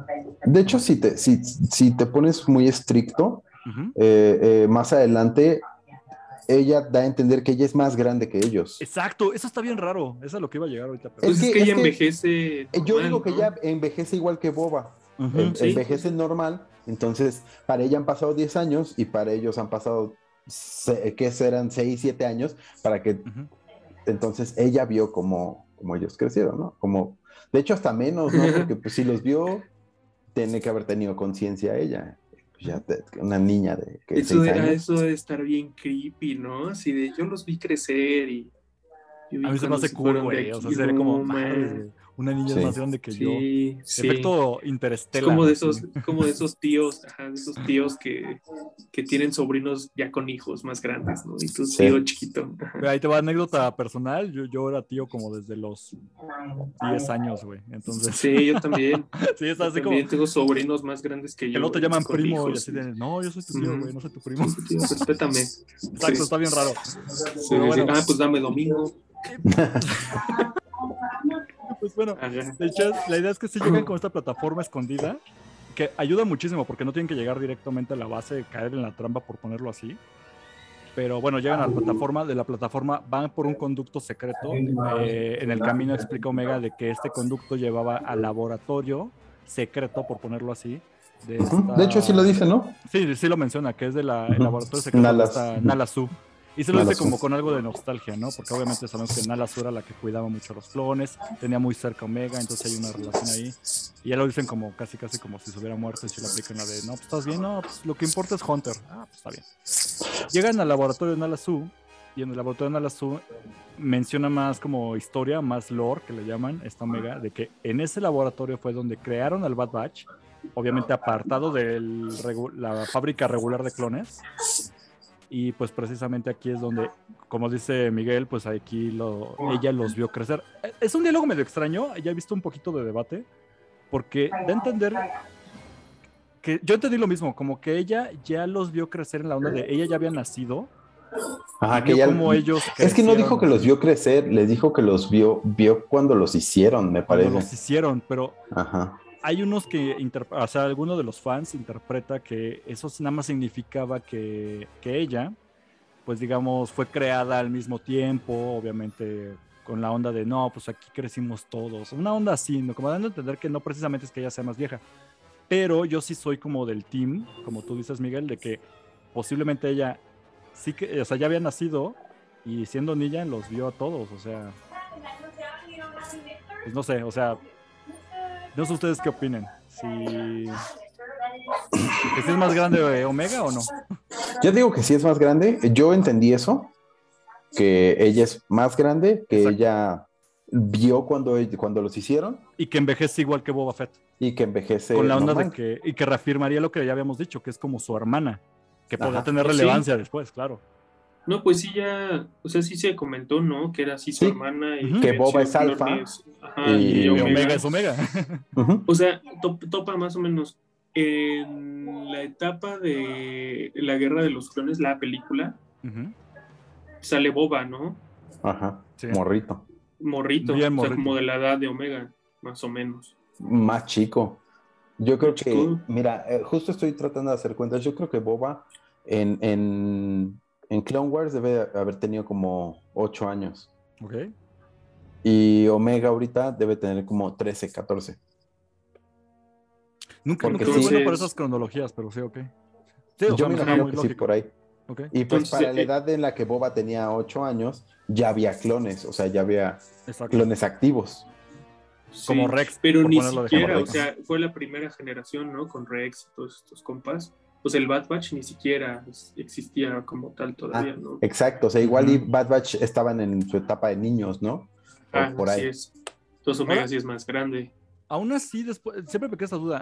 De hecho, si te, si, si te pones muy estricto, eh, eh, más adelante ella da a entender que ella es más grande que ellos. Exacto, eso está bien raro. Eso es lo que iba a llegar ahorita. pero- Pues es, que- que, es ella que- envejece. Yo normal, digo que ¿no? ella envejece igual que Boba. Ujú. En- Sí. Envejece normal. Entonces, para ella han pasado 10 años y para ellos han pasado, se- ¿qué serán? 6, 7 años, para que Ujú. entonces ella vio como, como ellos crecieron, ¿no? Como, de hecho, hasta menos, ¿no? Porque pues si los vio, tiene que haber tenido conciencia ella. Pues, ya te- una niña de que Eso, 6 de, años. eso de estar bien creepy, ¿no? Así de yo los vi crecer y. yo vi A mí se me hace cool, güey. O sea, sería como, güey, una niña Sí. es más grande que yo. Sí, sí. Efecto Es interestelar. como de esos, como de esos tíos, ajá, de esos tíos que, que tienen sobrinos ya con hijos más grandes, ¿no? Y tu Sí. tío chiquito. Ahí te va anécdota personal. Yo, yo era tío como desde los 10 años, güey. Entonces, sí, Sí, yo también. es Yo así como. también tengo sobrinos más grandes que Que yo. luego te y llaman primo y hijos, así de, no, yo soy tu tío, güey, no soy tu primo. Sí, tío, respétame. Exacto, Sí. está bien raro. Sí, sí. bueno. Ah, pues dame domingo. Pues bueno, de hecho, la idea es que si llegan con esta plataforma escondida, que ayuda muchísimo porque no tienen que llegar directamente a la base, caer en la trampa por ponerlo así. Pero bueno, llegan a la plataforma, de la plataforma van por un conducto secreto. eh, en el camino explica Omega de que este conducto llevaba al laboratorio secreto, por ponerlo así. De, esta- De hecho, sí lo dice, ¿no? Sí, sí lo menciona, que es del Ujú. laboratorio secreto de esta Su. Y se lo dice como con algo de nostalgia, ¿no? Porque obviamente sabemos que Nala Su era la que cuidaba mucho a los clones, tenía muy cerca a Omega, entonces hay una relación ahí. Y ya lo dicen como casi casi como si se hubiera muerto y se le aplican la de, no, pues estás bien, no, pues lo que importa es Hunter. Ah, pues está bien. Llegan al laboratorio de Nala Su y en el laboratorio de Nala Su menciona más como historia, más lore que le llaman esta Omega, de que en ese laboratorio fue donde crearon al Bad Batch, obviamente apartado de la fábrica regular de clones. Y pues precisamente aquí es donde, como dice Miguel, pues aquí lo, ella los vio crecer. Eh, Es un diálogo medio extraño, ya he visto un poquito de debate, porque a entender que yo entendí lo mismo, como que ella ya los vio crecer en la onda de ella ya había nacido. Ajá, que ya. cómo ellos Es que no dijo que los vio crecer, les dijo que los vio, vio cuando los hicieron, me cuando parece. los hicieron, pero Ajá. Hay unos que, o sea, alguno de los fans interpreta que eso nada más significaba que, que ella, pues digamos, fue creada al mismo tiempo, obviamente con la onda de, no, pues aquí crecimos todos, una onda así, ¿no? como dando a entender que no precisamente es que ella sea más vieja, pero yo sí soy como del team, como tú dices, Miguel, de que posiblemente ella sí que, o sea, ya había nacido y siendo niña los vio a todos, o sea, pues no sé, o sea, no sé ustedes qué opinen. Si, que si es más grande eh, Omega o no. Yo digo que sí es más grande. Yo entendí eso, que ella es más grande, que Exacto. ella vio cuando, cuando los hicieron Y que envejece igual que Boba Fett. y que envejece. con la onda normal. de que. Y que reafirmaría lo que ya habíamos dicho, que es como su hermana. Que podría Ajá. tener Sí. relevancia después, claro. No, pues sí, ya, o sea, sí se comentó, ¿no? Que era así su Sí. hermana. Y. Que Boba es alfa. ajá, Y- y Y Omega. Omega es Omega. O sea, top- topa más o menos en la etapa de la guerra de los clones, la película, sale Boba, ¿no? Ajá, Sí. morrito. Morrito, Bien o sea, morrito. como de la edad de Omega, más o menos. Más chico. Yo creo que, mira, eh, justo estoy tratando de hacer cuentas. Yo creo que Boba en, en, en Clone Wars debe haber tenido como 8 años. Ok. Y Omega ahorita debe tener como 13, 14. Nunca, Porque nunca sí. bueno por esas cronologías, pero sí, ok. Sí, Yo me imagino que sí, por ahí. Ok. Y pues Entonces, para la eh, edad en la que Boba tenía 8 años, ya había clones, o sea, ya había Exacto. clones activos. Como Rex, Pero ni siquiera, o sea, fue la primera generación, ¿no? Con Rex y todos estos compas. Pues el Bad Batch ni siquiera existía como tal todavía, Ah, ¿no? Exacto, o sea, igual y. Bad Batch estaban en su etapa de niños, ¿no? O Ah, por así ahí. es. Entonces Omega Ahora- sí es más grande. Aún así, después, siempre me queda esta duda,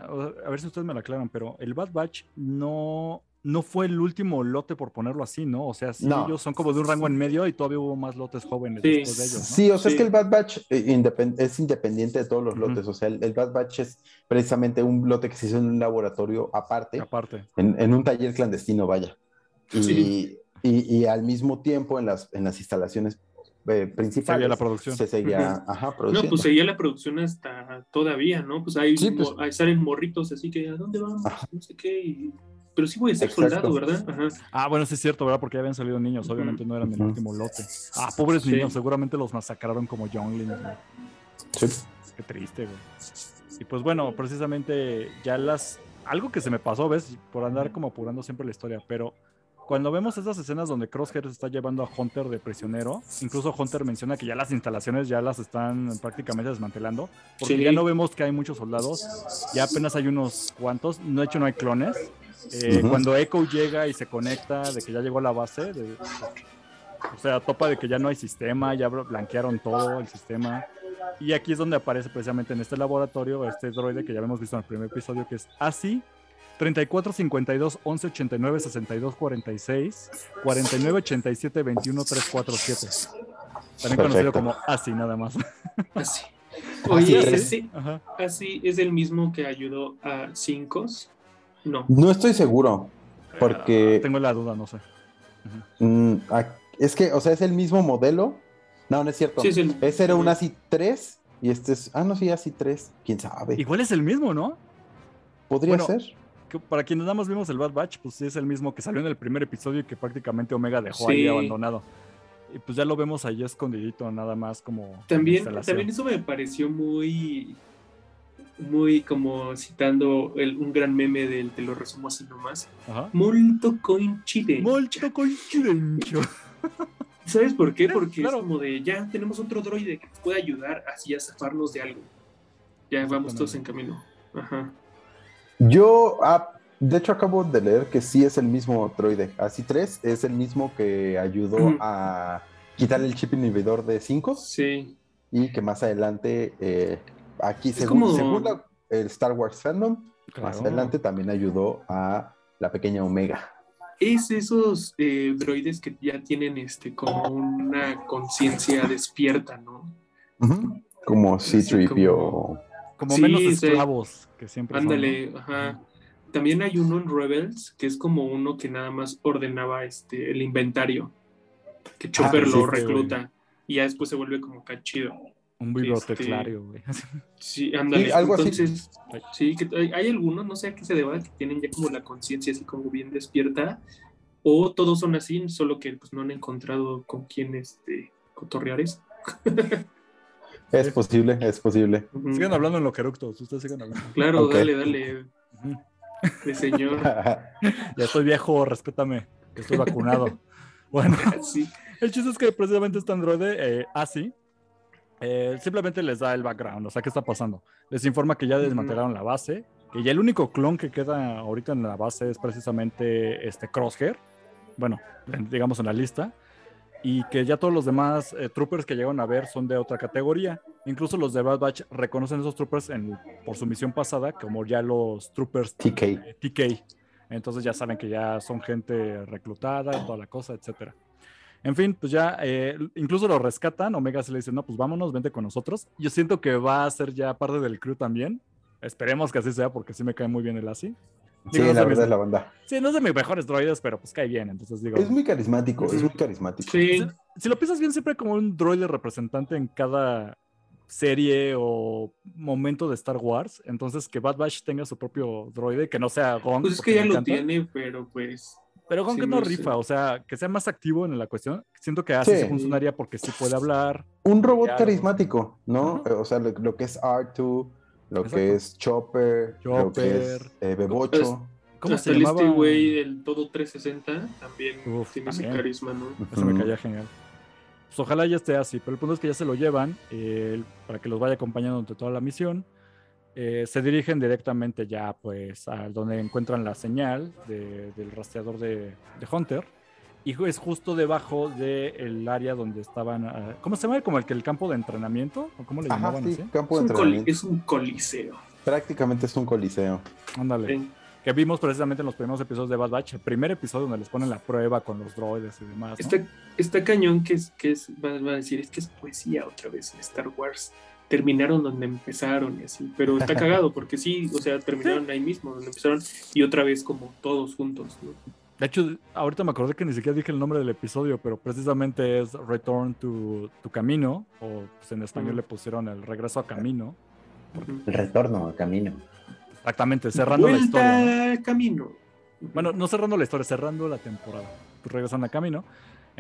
a ver si ustedes me la aclaran, pero el Bad Batch no, no fue el último lote por ponerlo así, ¿no? O sea, sí, No. ellos son como de un rango en medio y todavía hubo más lotes jóvenes Sí. después de ellos, ¿no? Sí, o sea, Sí. es que el Bad Batch eh, independ- es independiente de todos los lotes. O sea, el, el Bad Batch es precisamente un lote que se hizo en un laboratorio aparte, Aparte. en, en un taller clandestino, vaya. Y, Sí. y- y al mismo tiempo en las, en las instalaciones eh, principales Seguía la producción. se seguía ajá, No, produciendo. pues seguía la producción hasta todavía, ¿no? Pues ahí, Sí, pues. ahí salen morritos, así que ¿a dónde vamos? Ajá. No sé qué. y- Pero sí voy a ser Exacto. soldado, ¿verdad? Ajá. Ah, bueno, sí es cierto, ¿verdad? Porque ya habían salido niños, obviamente no eran el Ujú. último lote. Ah, pobres Sí. niños, seguramente los masacraron como younglings, güey. Sí. Qué triste, güey. Y pues bueno, precisamente ya las... Algo que se me pasó, ¿ves? Por andar como apurando siempre la historia, pero cuando vemos esas escenas donde Crosshair se está llevando a Hunter de prisionero, incluso Hunter menciona que ya las instalaciones ya las están prácticamente desmantelando, porque Sí. ya no vemos que hay muchos soldados, ya apenas hay unos cuantos, no de hecho no hay clones. Eh. Cuando Echo llega y se conecta de que ya llegó a la base, de- o sea, topa de que ya no hay sistema, ya blanquearon todo el sistema. Y aquí es donde aparece precisamente en este laboratorio este droide que ya habíamos visto en el primer episodio, que es ASI 34 52 11 89 62 46 49 87 21 347. También conocido como ASI nada más. Así. Así Oye, ese, así es el mismo que ayudó a Cinco. No. No estoy seguro, porque Ah, Tengo la duda, no sé. mm, es que, o sea, es el mismo modelo. No, no es cierto. Sí, es el- Ese era un ASI 3 y este es. Ah, no, sí, ASI 3. Quién sabe. Igual es el mismo, ¿no? Podría bueno, ser. que para quienes nada más vimos el Bad Batch, pues sí es el mismo que salió en el primer episodio y que prácticamente Omega dejó ahí abandonado. Y pues ya lo vemos ahí escondidito, nada más como. También, también eso me pareció muy, muy como citando el- un gran meme del, te lo resumo así nomás. Ajá. Molto coincide. Molto coincidencio. ¿Sabes por qué? Porque claro. es como de, ya tenemos otro droide que nos puede ayudar así a zafarnos de algo. Ya vamos todos en camino. Ajá. Yo, ah, de hecho, acabo de leer que sí es el mismo droide. ASI 3 es el mismo que ayudó a quitar el chip inhibidor de 5 Sí. y que más adelante, eh, aquí, Es según, como- según la- el Star Wars fandom, más adelante también ayudó a la pequeña Omega. Es esos eh, droides que ya tienen este como una conciencia despierta, ¿no? Como C-3PO. Como Sí, menos sí. esclavos que siempre son. Ándale, ajá. También hay uno en Rebels que es como uno que nada más ordenaba este el inventario. Que Chopper sí, lo sí, recluta. Y ya después se vuelve como cachido. Un biblioteclario, güey. Sí, ándale. Sí, algo así. Entonces, sí, que hay, hay algunos, no sé a qué se deba, que tienen ya como la conciencia así como bien despierta. O todos son así, solo que pues no han encontrado con quién este cotorrear eso. Es posible, es posible. Ujú. Sigan hablando en lo que eructos, ustedes sigan hablando. Claro, dale, dale, de señor. Ya estoy viejo, respétame, que estoy vacunado. Bueno, Sí. el chiste es que precisamente este androide, eh, así, eh, simplemente les da el background, o sea, ¿qué está pasando? Les informa que ya desmantelaron la base, que ya el único clon que queda ahorita en la base es precisamente este Crosshair, bueno, en- digamos en la lista, y que ya todos los demás eh, troopers que llegan a ver son de otra categoría. Incluso los de Bad Batch reconocen esos troopers en- por su misión pasada como ya los troopers TK. eh, TK. Entonces ya saben que ya son gente reclutada, toda la cosa, etcétera. En fin, pues ya eh, incluso lo rescatan. Omega se le dice, no, pues vámonos, vente con nosotros. Yo siento que va a ser ya parte del crew también. Esperemos que así sea, porque sí me cae muy bien el así. Sí, no la verdad mis- es la banda. Sí, no es de mis mejores droides, pero pues cae bien. Entonces digo. Es muy carismático, es muy carismático. Sí, si, si lo piensas bien, siempre hay como un droide representante en cada serie o momento de Star Wars. Entonces, que Bad Batch tenga su propio droide, que no sea Gon. pues es que ya lo tiene, pero pues. Pero sí, que no rifa, o sea, que sea más activo en la cuestión. Siento que así Sí. se funcionaría porque sí puede hablar. Un robot carismático, ¿no? Ajá. O sea, lo, lo que es R2, lo Exacto. que es Chopper, lo que es eh, Bebocho. ¿Cómo Hasta se el llamaba? este güey del todo 360 también Uf, tiene también. ese carisma, ¿no? Eso me caía genial. Pues ojalá ya esté así, pero el punto es que ya se lo llevan eh, para que los vaya acompañando durante toda la misión. Eh, se dirigen directamente ya pues a donde encuentran la señal de- del rastreador de, de Hunter. Y es justo debajo del área donde estaban. ah, ¿Cómo se llama? Como el que el campo de entrenamiento. ¿O cómo le Ajá, llamaban sí, así? campo Es de un, coli- entrenamiento. es un coliseo. Prácticamente es un coliseo. Ándale. Sí. Que vimos precisamente en los primeros episodios de Bad Batch. El primer episodio donde les ponen la prueba con los droides y demás. ¿no? Está, está cañón que es, que es, va, va a decir, es que es poesía otra vez en Star Wars. Terminaron donde empezaron y así, pero está cagado porque sí, o sea, terminaron ahí mismo donde empezaron y otra vez como todos juntos, ¿no? De hecho, ahorita me acordé que ni siquiera dije el nombre del episodio, pero precisamente es Return to, to Camino, o pues en español le pusieron el regreso a camino. El retorno al camino. Exactamente, cerrando la Vuelta historia. ¿no? al camino. Bueno, no cerrando la historia, cerrando la temporada. Pues regresan a camino.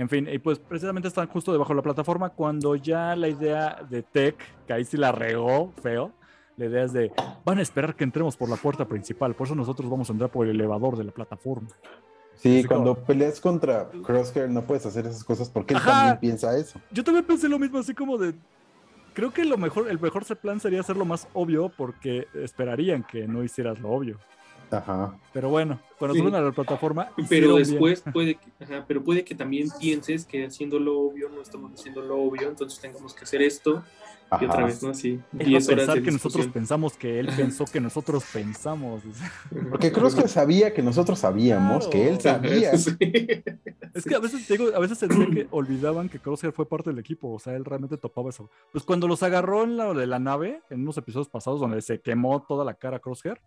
En fin, y pues precisamente están justo debajo de la plataforma cuando ya la idea de Tech, que ahí sí la regó feo, la idea es de, van a esperar que entremos por la puerta principal, por eso nosotros vamos a entrar por el elevador de la plataforma. Sí, Así cuando como- peleas contra Crosshair no puedes hacer esas cosas porque él Ajá. también piensa eso. Yo también pensé lo mismo, así como de. Creo que lo mejor, el mejor plan sería hacerlo más obvio porque esperarían que no hicieras lo obvio. Ajá. Pero bueno, cuando Sí. suben a la plataforma. Pero bien. después puede que, ajá, pero puede que también pienses que haciendo lo obvio no estamos haciendo lo obvio, entonces tengamos que hacer esto y otra vez, ¿no? Así, Él va a 10 horas pensar de que nosotros pensamos que él pensó que nosotros pensamos. Porque Crosshair sabía que nosotros sabíamos Claro. que él sabía. Sí. Es que a veces te digo, a veces sentía que olvidaban que Crosshair fue parte del equipo, o sea, él realmente topaba eso. Pues cuando los agarró en lo de la nave, en unos episodios pasados donde se quemó toda la cara Crosshair,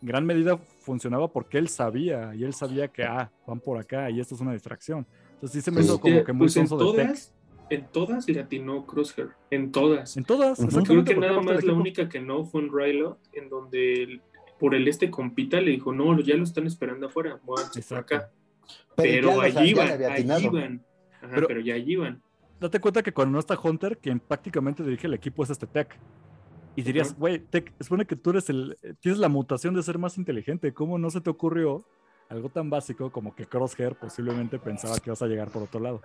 gran medida funcionaba porque él sabía, y él sabía que, ah, van por acá, y esto es una distracción. Entonces sí se me Sí. hizo como que muy Pues en sonso de Tech. todas, en todas le atinó Crosshair, en todas. En todas. Creo que nada más la única que no fue en Rylot, en donde el- por el este compita le dijo, no, ya lo están esperando afuera, muévanse por acá. Pero, allí había allí iban. Ajá, Pero- pero, ya allí iban. Date cuenta que cuando no está Hunter, quien prácticamente dirige el equipo es este Tech. Y dirías, güey, supone que tú eres el, tienes la mutación de ser más inteligente. ¿Cómo no se te ocurrió algo tan básico como que Crosshair posiblemente pensaba que vas a llegar por otro lado?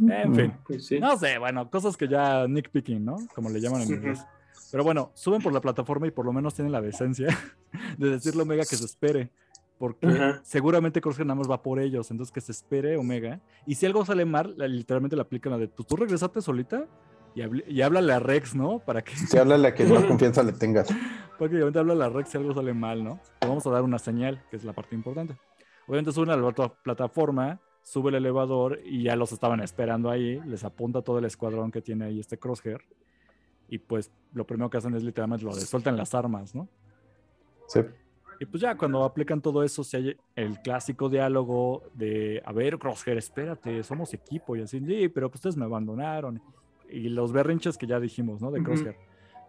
En fin. Pues sí. No sé, bueno, cosas que ya Nick Picking, ¿no? Como le llaman en inglés. Pero bueno, suben por la plataforma y por lo menos tienen la decencia de decirle a Omega que se espere. Porque Ajá. seguramente Crosshair nada más va por ellos. Entonces que se espere Omega. Y si algo sale mal, literalmente le aplican la de, pues tú regresate solita y, habl- y háblale a Rex, ¿no? Para que Se habla la que más confianza le tengas. prácticamente habla a la Rex si algo sale mal, ¿no? Te vamos a dar una señal, que es la parte importante. Obviamente suben a la plataforma, sube el elevador y ya los estaban esperando ahí. Les apunta todo el escuadrón que tiene ahí este Crosshair. Y pues lo primero que hacen es literalmente lo de sueltan las armas, ¿no? Sí. Y pues ya cuando aplican todo eso, se hay el clásico diálogo de, a ver, Crosshair, espérate, somos equipo y así, sí, pero pues ustedes me abandonaron. Y los berrinches que ya dijimos, ¿no? De. Crosshair.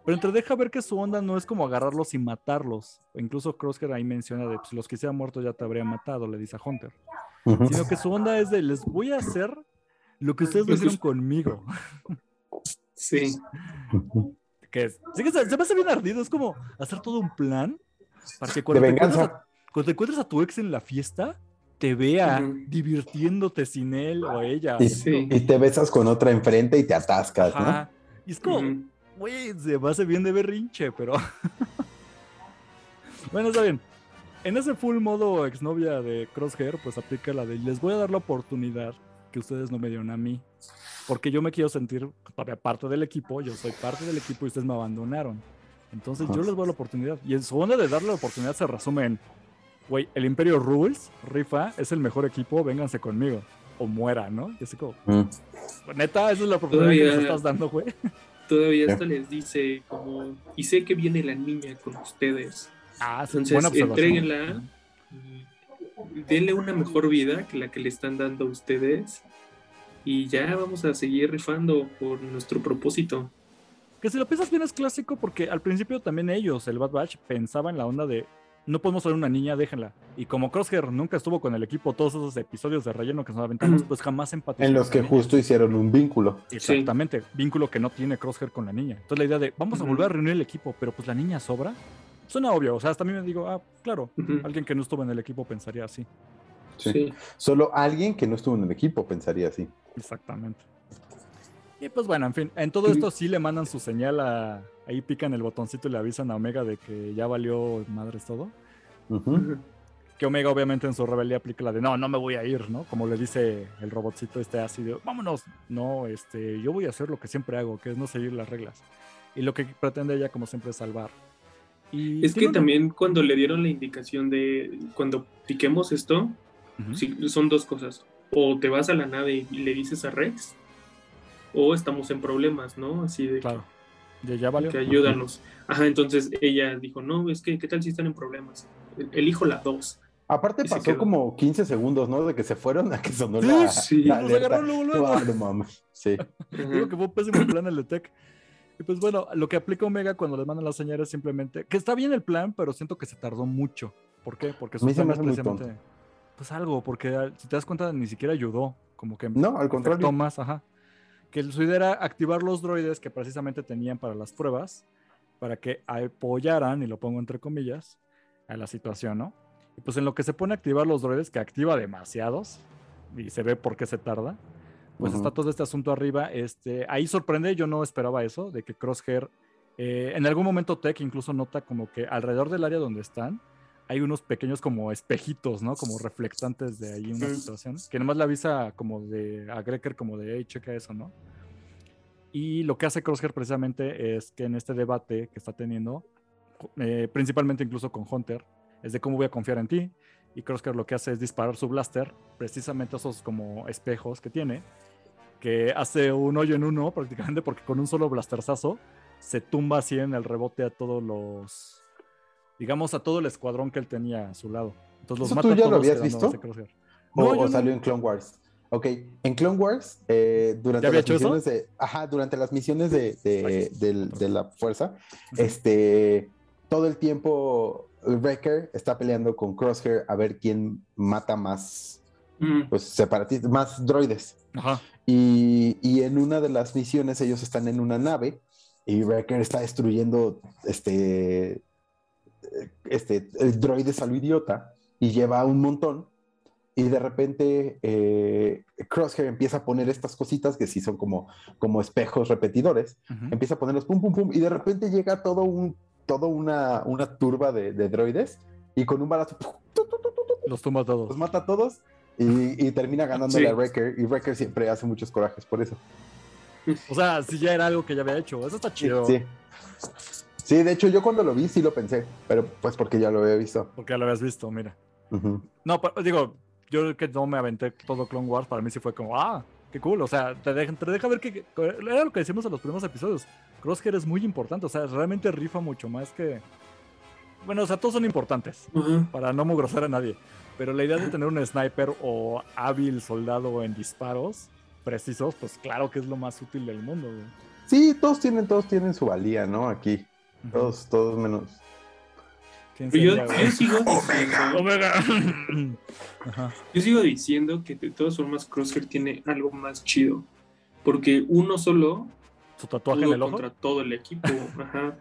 Pero entre deja ver que su onda no es como agarrarlos y matarlos. Incluso Crosshair ahí menciona de, pues los que se han muerto ya te habrían matado, le dice a Hunter. Ujú. Sino que su onda es de, les voy a hacer lo que ustedes lo hicieron conmigo. Sí. Que es, sí que se, se me hace bien ardido, es como hacer todo un plan para que De cuando te encuentres a- venganza. cuando te encuentres a tu ex en la fiesta, te vea divirtiéndote sin él o ella. Y, Sí. y te besas con otra enfrente y te atascas, ¿no? Y es como, güey, se me hace bien de berrinche, pero. bueno, está bien. En ese full modo exnovia de Crosshair, pues aplica la de les voy a dar la oportunidad que ustedes no me dieron a mí. Porque yo me quiero sentir todavía parte del equipo, yo soy parte del equipo y ustedes me abandonaron. Entonces yo les voy a dar la oportunidad. Y en su onda de darle la oportunidad se resume en, güey, el Imperio Rules, Rifa, es el mejor equipo, vénganse conmigo. O muera, ¿no? Y así como, Mm. neta, esa es la oportunidad que nos estás dando, güey. Todavía hasta les dice como, y sé que viene la niña con ustedes. Ah, sí, Entonces, entréguenla. y Denle una mejor vida que la que le están dando a ustedes. Y ya vamos a seguir rifando por nuestro propósito. Que si lo piensas bien es clásico porque al principio también ellos, el Bad Batch, pensaba en la onda de no podemos traer una niña, déjenla. Y como Crosshair nunca estuvo con el equipo todos esos episodios de relleno que nos aventamos, pues jamás empatizó. En los que justo hicieron un vínculo. Exactamente, vínculo que no tiene Crosshair con la niña. Entonces la idea de vamos a volver a reunir el equipo, pero pues la niña sobra, suena obvio. O sea, hasta a mí me digo, ah, claro, alguien que no estuvo en el equipo pensaría así. Sí. Sí. Solo alguien que no estuvo en el equipo pensaría así. Exactamente. Y pues bueno, en fin, en todo esto sí le mandan su señal a. Ahí pican el botoncito y le avisan a Omega de que ya valió madres todo. Que Omega obviamente en su rebeldía aplica la de no, no me voy a ir, ¿no? Como le dice el robotcito este así de vámonos. No, este, yo voy a hacer lo que siempre hago, que es no seguir las reglas. Y lo que pretende ella, como siempre, es salvar. Y Es que una- también cuando le dieron la indicación de cuando piquemos esto, sí, son dos cosas. O te vas a la nave y le dices a Rex, o estamos en problemas, ¿no? Así de Claro. Ya, ya valió. que ayúdanos. Ajá, entonces ella dijo, no, es que, ¿qué tal si están en problemas? Elijo la dos. Aparte Y pasó como 15 segundos, ¿no? De que se fueron a que sonó Sí, la, sí. la Nos alerta. agarró luego, luego. Ah, no mames. Sí. Digo que fue un pésimo plan el de Tech. Y pues bueno, lo que aplica Omega cuando les mandan las señales es simplemente que está bien el plan, pero siento que se tardó mucho. ¿Por qué? Porque se plan precisamente, Pues algo, porque ah, si te das cuenta ni siquiera ayudó. Como que No, al contrario. más, ajá. Que su idea era activar los droides que precisamente tenían para las pruebas, para que apoyaran, y lo pongo entre comillas, a la situación, ¿no? Y pues en lo que se pone a activar los droides, que activa demasiados, y se ve por qué se tarda, pues está todo este asunto arriba. Este, ahí sorprende, yo no esperaba eso, de que Crosshair, eh, en algún momento Tech incluso nota como que alrededor del área donde están, hay unos pequeños como espejitos, ¿no? Como reflectantes de ahí una Mm. situación, que nomás le avisa como de a Greker como de, hey, checa eso, ¿no? Y lo que hace Crosshair precisamente es que en este debate que está teniendo, eh, principalmente incluso con Hunter, es de cómo voy a confiar en ti. Y Crosshair lo que hace es disparar su blaster, precisamente esos como espejos que tiene, que hace un hoyo en uno prácticamente, porque con un solo blasterzazo se tumba así en el rebote a todos los, digamos, a todo el escuadrón que él tenía a su lado. Entonces los ¿Eso mata tú a ya lo habías visto? ese Crosshair. O, No, o no. salió en Clone Wars. Ok, en Clone Wars, eh, durante ¿Ya había las misiones de. Ajá, durante las misiones de, de, la fuerza, este. Todo el tiempo Wrecker está peleando con Crosshair a ver quién mata más, Mm, pues, separatistas, más droides. Ajá. Y, y en una de las misiones ellos están en una nave y Wrecker está destruyendo este, este el droides a lo idiota y lleva un montón. Y de repente eh, Crosshair empieza a poner estas cositas que sí son como, como espejos repetidores. Ujú. Empieza a ponerlos pum, pum, pum. Y de repente llega todo un, todo una, una turba de, de droides y con un balazo ¡pum! tu, Los tumba a todos. los mata a todos y, y termina ganándole Sí. a Wrecker. Y Wrecker siempre hace muchos corajes por eso. O sea, si ya era algo que ya había hecho. Eso está chido. Sí. Sí, de hecho yo cuando lo vi sí lo pensé, pero pues porque ya lo había visto. Porque ya lo habías visto, mira. No, pero, digo, yo que no me aventé todo Clone Wars, para mí sí fue como, ah, qué cool. O sea, te deja, te deja ver que, que- era lo que decimos en los primeros episodios. Crosshair es muy importante, o sea, realmente rifa mucho más que. Bueno, o sea, todos son importantes, para no mugrosar a nadie. Pero la idea de tener un sniper o hábil soldado en disparos precisos, pues claro que es lo más útil del mundo. güey. Sí, todos tienen, todos tienen su valía, ¿no? Aquí. Todos, todos menos. ¿Quién Pero yo, yo sigo diciendo, Omega. Ajá. yo sigo diciendo que de todas formas Crosshair tiene algo más chido. Porque uno solo Su tatuaje en el ojo. contra todo el equipo. Ajá.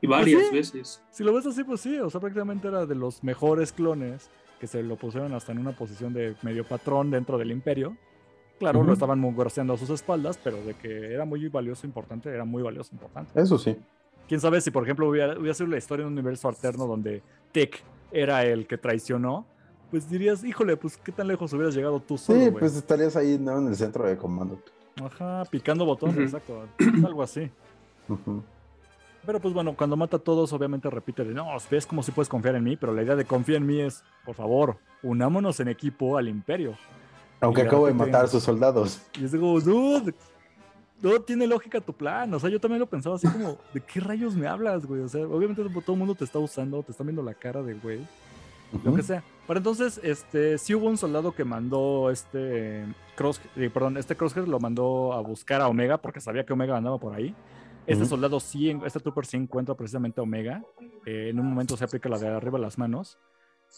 Y varias sí. veces. Si lo ves así, pues sí, o sea, prácticamente era de los mejores clones que se lo pusieron hasta en una posición de medio patrón dentro del imperio. Claro, lo estaban mugroseando a sus espaldas, pero de que era muy valioso, importante, era muy valioso, importante. Eso sí. Quién sabe si, por ejemplo, hubiera, hubiera sido la historia en un universo alterno donde Tech era el que traicionó, pues dirías, híjole, pues qué tan lejos hubieras llegado tú solo, Sí, pues estarías ahí, ¿no? En el centro de comando. Ajá, picando botones, exacto, algo así. Pero pues bueno, cuando mata a todos, obviamente repite de, no, ves como si puedes confiar en mí, pero la idea de confiar en mí es, por favor, unámonos en equipo al imperio. Aunque acabo de matar a sus soldados. Y es como, dude, no tiene lógica tu plan. O sea, yo también lo pensaba así como, ¿de qué rayos me hablas, güey? O sea, obviamente todo el mundo te está usando, te está viendo la cara de güey, lo que sea. Pero entonces, este, sí hubo un soldado que mandó este Cross, eh, perdón, este Crosshair lo mandó a buscar a Omega porque sabía que Omega andaba por ahí. Este soldado sí, este trooper sí encuentra precisamente a Omega. Eh, en un momento se aplica la de arriba las manos,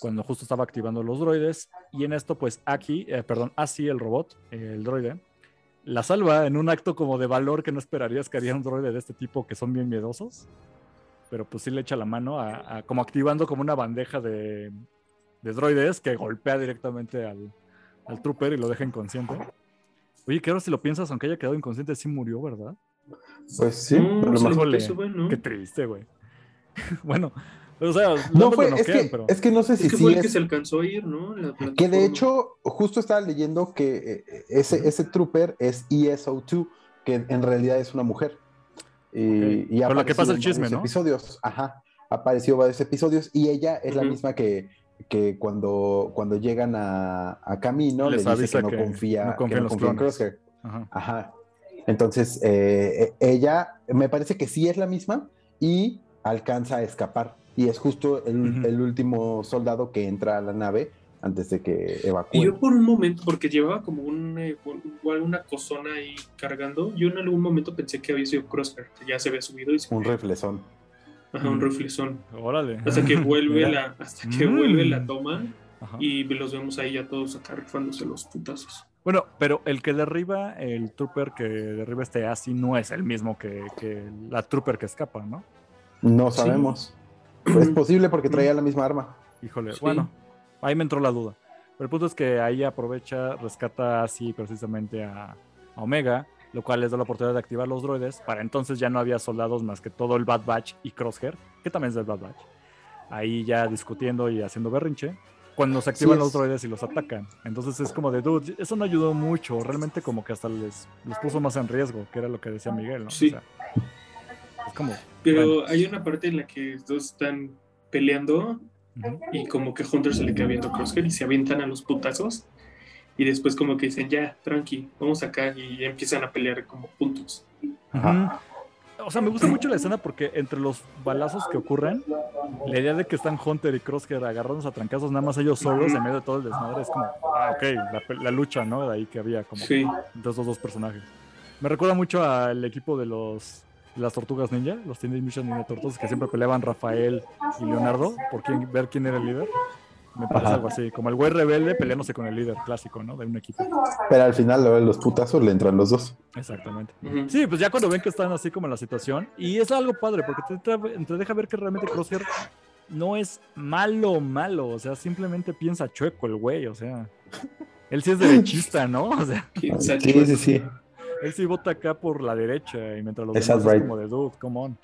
cuando justo estaba activando los droides. Y en esto, pues Aki, eh, perdón, Asi, el robot, el droide, la salva en un acto como de valor que no esperarías que haría un droide de este tipo que son bien miedosos. Pero pues sí le echa la mano a, a- como activando como una bandeja de, de droides que golpea directamente al, al trooper y lo deja inconsciente. Oye, que ahora si lo piensas, aunque haya quedado inconsciente, sí murió, ¿verdad? Pues sí, No, a lo mejor. Qué triste, güey. bueno, o sea, No fue, lo es que, pero... es que no sé si Es que sí fue el es- que se alcanzó a ir, ¿no? En la Que de hecho, justo estaba leyendo que eh, ese, ese trooper es ESO2, que en realidad es una mujer. Y, Ok. y Con la que pasa el en chisme, varios ¿no? Episodios, ajá. Ha aparecido varios episodios y ella es la misma que, que cuando, cuando llegan a, a Camino Les le dice que no que confía, no confía que en no confía en clones. Crosshair. Ajá. Ajá. Entonces, eh, eh, ella me parece que sí es la misma y alcanza a escapar. Y es justo el, último soldado que entra a la nave antes de que Y evacúe. yo por un momento, porque llevaba como un, eh, igual una cosona ahí cargando, yo en algún momento pensé que había sido Crosshair, que ya se había subido y se Un reflezón. Ajá, un Mm. riflezón. Órale. Hasta que vuelve la, hasta que Mm. vuelve la toma Ajá. y los vemos ahí ya todos acá rifándose los putazos. Bueno, pero el que derriba, el trooper que derriba este Asi no es el mismo que, que la trooper que escapa, ¿no? No Sí. Es posible porque traía la misma arma. Híjole, Sí. bueno, ahí me entró la duda. Pero el punto es que ahí aprovecha, rescata así precisamente a, a Omega, lo cual les da la oportunidad de activar los droides. Para entonces ya no había soldados más que todo el Bad Batch y Crosshair, que también es del Bad Batch. Ahí ya discutiendo y haciendo berrinche. Cuando se activan los droides y los atacan. Entonces es como de, dude, eso no ayudó mucho. Realmente como que hasta les, les puso más en riesgo, que era lo que decía Miguel, ¿no? O Sí. sea, es como... Pero bueno, hay una parte en la que dos están peleando y como que Hunter se le queda viendo a Crosshair y se avientan a los putazos. Y después como que dicen, ya, tranqui, vamos acá y empiezan a pelear como. Ajá. Ujú. O sea, me gusta mucho la escena porque entre los balazos que ocurren, la idea de que están Hunter y Crosshair agarrándose a trancazos nada más ellos solos en medio de todo el desmadre es como, ah, ok, la, lucha, ¿no? De ahí que había como Sí, entre esos dos personajes. Me recuerda mucho al equipo de los las Tortugas Ninja, los Teenage Mutant Ninja Turtles, que siempre peleaban Rafael y Leonardo por quién, ver quién era el líder. Me parece Ajá. algo así, como el güey rebelde peleándose con el líder clásico, ¿no? De un equipo. Pero al final los putazos le entran los dos. Exactamente. Sí, pues ya cuando ven que están así como en la situación, y es algo padre, porque te, deja ver que realmente Crosshair no es malo, malo, o sea, simplemente piensa chueco el güey, o sea, él sí es derechista, ¿no? O sea. Sí, sí, sí. Él sí vota acá por la derecha, y mientras los demás es como de dude, come on.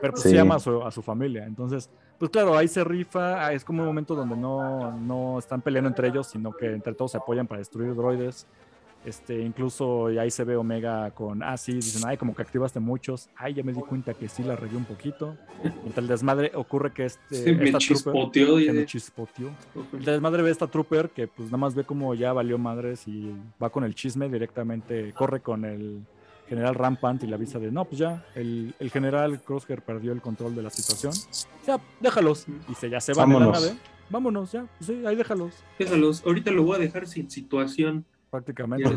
Pero pues sí, Sí. ama a su, a su familia, entonces, pues claro, ahí se rifa, ah, es como un momento donde no, no están peleando entre ellos, sino que entre todos se apoyan para destruir droides. Este, incluso ahí se ve Omega con ah sí, dicen, ay, como que activaste muchos. Ay, ya me di cuenta que sí la regué un poquito. Entre el desmadre ocurre que este Sí, me esta trooper chispoteó. y- me chispoteó. El desmadre ve esta trooper que pues nada más ve como ya valió madres y va con el chisme directamente, corre con el general Rampant y le avisa de no, pues ya, el, el general Crosshair perdió el control de la situación. Ya, déjalos. Y se, ya se van en la Vámonos. nave. Vámonos, ya, sí, ahí déjalos. Déjalos, ahorita lo voy a dejar sin situación. Prácticamente.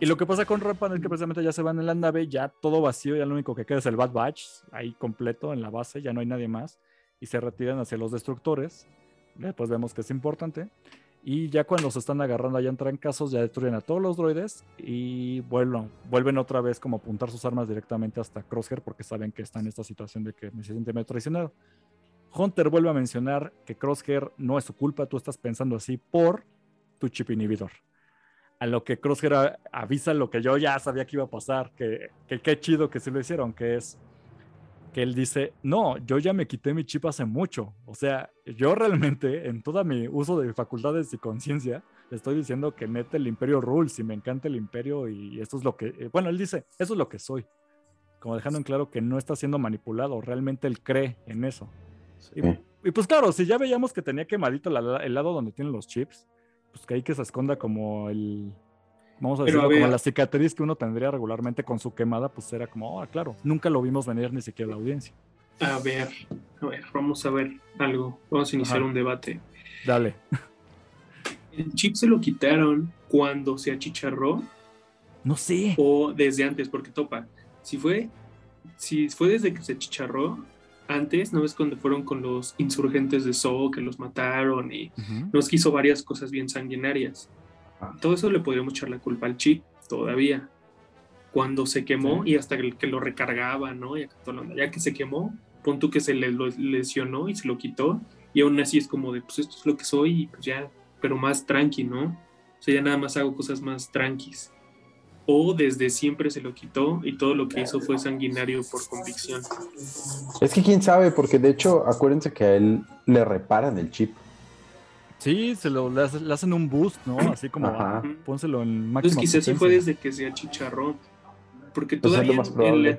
Y lo que pasa con Rampant es que precisamente ya se van en la nave, ya todo vacío, ya lo único que queda es el Bad Batch, ahí completo en la base, ya no hay nadie más, y se retiran hacia los destructores. Después vemos que es importante. Y ya cuando se están agarrando allá en trancazos, ya destruyen a todos los droides y vuelven, vuelven otra vez como a apuntar sus armas directamente hasta Crosshair porque saben que está en esta situación de que me siente medio traicionado. Hunter vuelve a mencionar que Crosshair no es su culpa, tú estás pensando así por tu chip inhibidor. A lo que Crosshair avisa lo que yo ya sabía que iba a pasar, que que qué chido que sí lo hicieron, que es que él dice, no, yo ya me quité mi chip hace mucho. O sea, yo realmente en todo mi uso de facultades y conciencia, le estoy diciendo que mete el imperio rules y me encanta el imperio y esto es lo que, eh, bueno, él dice, eso es lo que soy. Como dejando en claro que no está siendo manipulado, realmente él cree en eso. Y, Sí. y pues claro, si ya veíamos que tenía quemadito la- el lado donde tienen los chips, pues que ahí que se esconda como el, Vamos a a como la cicatriz que uno tendría regularmente con su quemada, pues era como, ah, claro, nunca lo vimos venir ni siquiera la audiencia. A ver, a ver, vamos a ver algo. Vamos a iniciar Ajá. un debate. Dale. ¿El chip se lo quitaron cuando se achicharró No sé. o desde antes? Porque topa, si fue, si fue desde que se achicharró, antes, ¿no ves cuando fueron con los insurgentes de So que los mataron y Ujú. nos quiso varias cosas bien sanguinarias? Ah. Todo eso le podríamos echar la culpa al chip todavía. Cuando se quemó y hasta que, lo recargaba, ¿no? Y ya que se quemó, pon tú que se le lo lesionó y se lo quitó, y aún así es como de, pues esto es lo que soy, y pues ya, pero más tranqui, ¿no? O sea, ya nada más hago cosas más tranquis. O desde siempre se lo quitó y todo lo que hizo fue sanguinario por convicción. Es que quién sabe, porque de hecho, acuérdense que a él le reparan el chip. Sí, se lo, le, hace- le hacen un boost, ¿no? Así como, Ajá. ah, pónselo en máxima Entonces quizás sí fue desde que se achicharró. Porque Pues es lo todavía, más en la,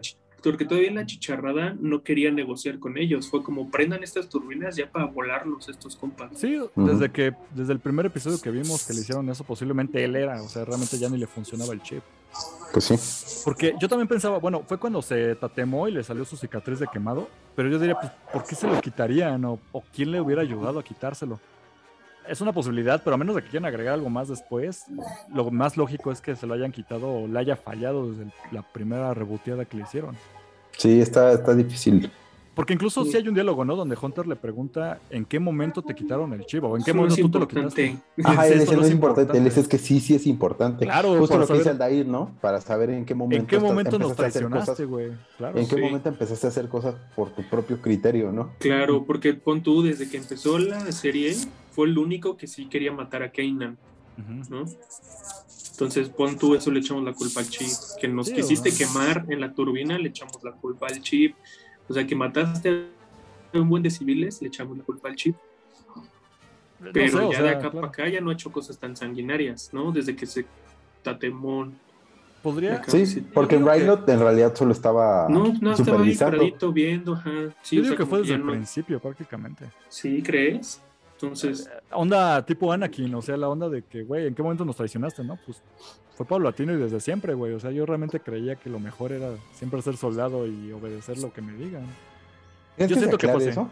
porque todavía en la chicharrada no quería negociar con ellos. Fue como prendan estas turbinas ya para volarlos estos compas. Sí, desde que desde el primer episodio que vimos que le hicieron eso, posiblemente él era, o sea, realmente ya ni le funcionaba el chip. Pues sí. Porque yo también pensaba, bueno, fue cuando se tatemó y le salió su cicatriz de quemado, pero yo diría, pues, ¿por qué se lo quitarían? ¿O, o quién le hubiera ayudado a quitárselo? Es una posibilidad, pero a menos de que quieran agregar algo más después, lo más lógico es que se lo hayan quitado o le haya fallado desde la primera reboteada que le hicieron. Sí, está, está difícil. Porque incluso Sí. si hay un diálogo, ¿no? Donde Hunter le pregunta en qué momento te quitaron el chip o en qué momento es tú te lo quitaste. Ajá, él dice, no no es es importante. Él es que sí, sí es importante. Claro, Justo lo que dice saber- Aldair, ¿no? Para saber en qué momento. ¿En qué estás- momento nos traicionaste, güey? Claro. ¿En qué Sí. momento empezaste a hacer cosas por tu propio criterio, no? Claro, porque pon tú, desde que empezó la serie, fue el único que sí quería matar a Kanan, Ujú. ¿no? Entonces, pon tú, eso le echamos la culpa al chip. Que nos Sí, quisiste quemar en la turbina, le echamos la culpa al chip. O sea, que mataste a un buen de civiles, le echamos la culpa al chip. No Pero sé, o ya sea, de acá claro. para acá ya no ha hecho cosas tan sanguinarias, ¿no? Desde que se tatemón. Podría. Sí, sí. porque digo que- Rylot en realidad solo estaba No, no, estaba ahí paradito viendo, ajá. Sí, yo o digo sea, que fue desde el no- principio prácticamente. Sí, ¿crees? Entonces, Onda tipo Anakin, o sea, la onda de que, güey, ¿en qué momento nos traicionaste, no? Pues fue paulatino y desde siempre, güey. O sea, yo realmente creía que lo mejor era siempre ser soldado y obedecer lo que me digan. ¿Crees yo siento que eso?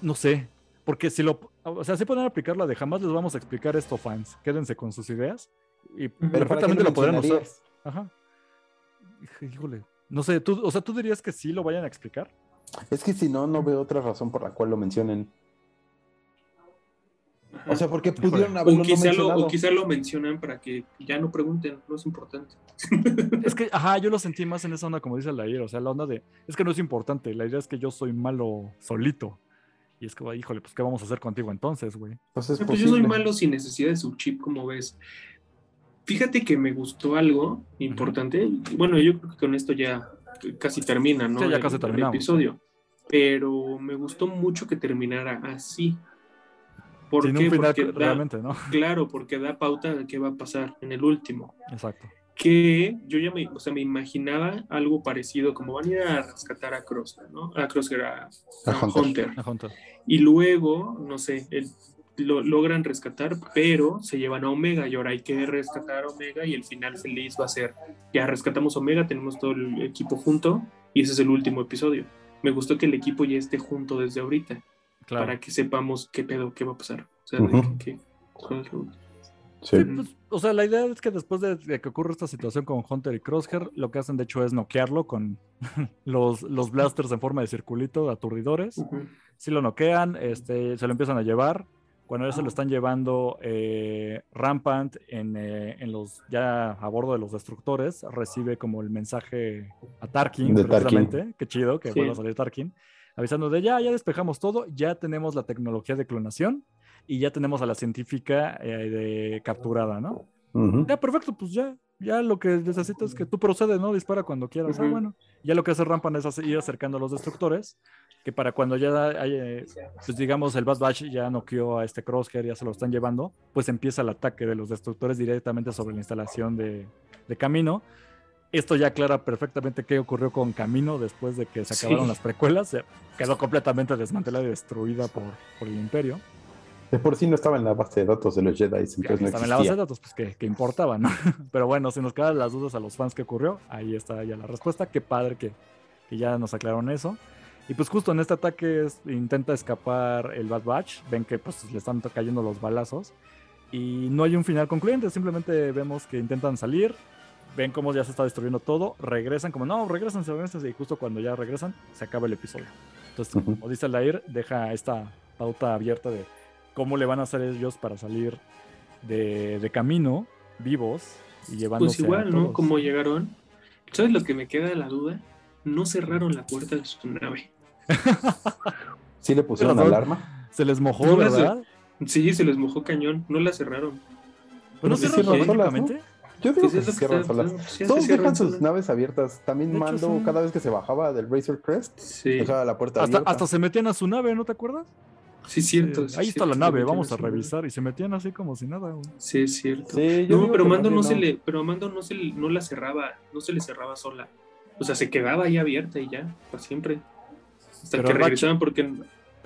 No sé, porque si lo... O sea, si pueden aplicar la de jamás les vamos a explicar esto, fans. Quédense con sus ideas y Pero ¿para qué perfectamente lo lo podrían usar. Ajá. Híjole. No sé, tú, o sea, ¿tú dirías que sí lo vayan a explicar? Es que si no, no veo otra razón por la cual lo mencionen. Ajá. O sea, porque pudieron haberlo o, no quizá lo, mencionado. o quizá lo mencionan para que ya no pregunten, no es importante. Es que, ajá, yo lo sentí más en esa onda, como dice Lair, o sea, la onda de, es que no es importante, la idea es que yo soy malo solito. Y es que, híjole, pues, ¿qué vamos a hacer contigo entonces, güey? Pues es Pues yo soy malo sin necesidad de su chip, como ves. Fíjate que me gustó algo importante. Bueno, yo creo que con esto ya casi termina, ¿no? Sí, ya El- casi el terminamos. episodio. Pero me gustó mucho que terminara así. ¿Por Sin qué? un final Porque da- realmente, ¿no? claro, porque da pauta de qué va a pasar en el último. Exacto. que yo ya me, o sea, me imaginaba algo parecido, como van a ir a rescatar a Crosshair, ¿no? A Crosshair, a, A a Hunter. Hunter. A Hunter. Y luego, no sé, el- lo logran rescatar, pero se llevan a Omega y ahora hay que rescatar a Omega y el final feliz va a ser, ya rescatamos a Omega, tenemos todo el equipo junto y ese es el último episodio. Me gustó que el equipo ya esté junto desde ahorita, Claro. para que sepamos qué pedo, qué va a pasar. O sea, Ujú. de qué- cuál es lo- Sí. Sí, pues, o sea, la idea es que después de, de que ocurre esta situación con Hunter y Crosshair, lo que hacen de hecho es noquearlo con los, los blasters en forma de circulito, aturdidores. Si lo noquean, este, se lo empiezan a llevar. Cuando ya se lo están llevando eh, Rampant en, eh, en los ya a bordo de los destructores, recibe como el mensaje a Tarkin, De Tarkin. precisamente. Qué chido que Sí. vuelva a salir Tarkin. Avisando de ya, ya despejamos todo, ya tenemos la tecnología de clonación y ya tenemos a la científica eh, de capturada, ¿no? Ujú. Ya, perfecto, pues ya. Ya lo que necesitas es que tú procedes, ¿no? Dispara cuando quieras. Ah, Ujú. bueno. Ya lo que hace Rampan es ir acercando a los destructores, que para cuando ya hay, eh, pues digamos, el Bad Batch ya noqueó a este Crosshair, ya se lo están llevando, pues empieza el ataque de los destructores directamente sobre la instalación de, de Camino. Esto ya aclara perfectamente qué ocurrió con Camino después de que se Sí. acabaron las precuelas. Se quedó completamente desmantelada y destruida por, por el Imperio. De por sí no estaba en la base de datos de los Jedi, entonces no estaba en la base de datos, pues que, que importaba, ¿no? Pero bueno, si nos quedan las dudas a los fans que ocurrió, ahí está ya la respuesta. Qué padre que, que ya nos aclararon eso. Y pues justo en este ataque es- intenta escapar el Bad Batch. Ven que pues le están cayendo los balazos. Y no hay un final concluyente, simplemente vemos que intentan salir. Ven cómo ya se está destruyendo todo. Regresan como, no, regresan, regresan. Y justo cuando ya regresan, se acaba el episodio. Entonces, como dice Lair, deja esta pauta abierta de cómo le van a hacer ellos para salir de, de camino vivos y llevándose Pues igual, a ¿no? Como llegaron. ¿Sabes lo que me queda la duda? No cerraron la puerta de su nave. Sí le pusieron Razón. alarma. Se les mojó, No ¿verdad? Sí, se les mojó cañón. No la cerraron. Pero no se solas, automáticamente. Yo digo que se cierran está- solas. sí, Todos cierran dejan sus solas. naves abiertas. También hecho, Mando, sí. cada vez que se bajaba del Razor Crest, Sí, dejaba la puerta Hasta, abierta. hasta se metían a su nave, ¿no te acuerdas? sí, cierto. Eh, sí, Ahí está cierto, la nave, vamos a nave. revisar. Y se metían así como si nada. güey. Sí, es cierto. Sí, yo No, digo pero Mando no se le, pero Mando no se le- no la cerraba, no se le cerraba sola. O sea, se quedaba ahí abierta y ya, para siempre. Hasta Pero que regresaban porque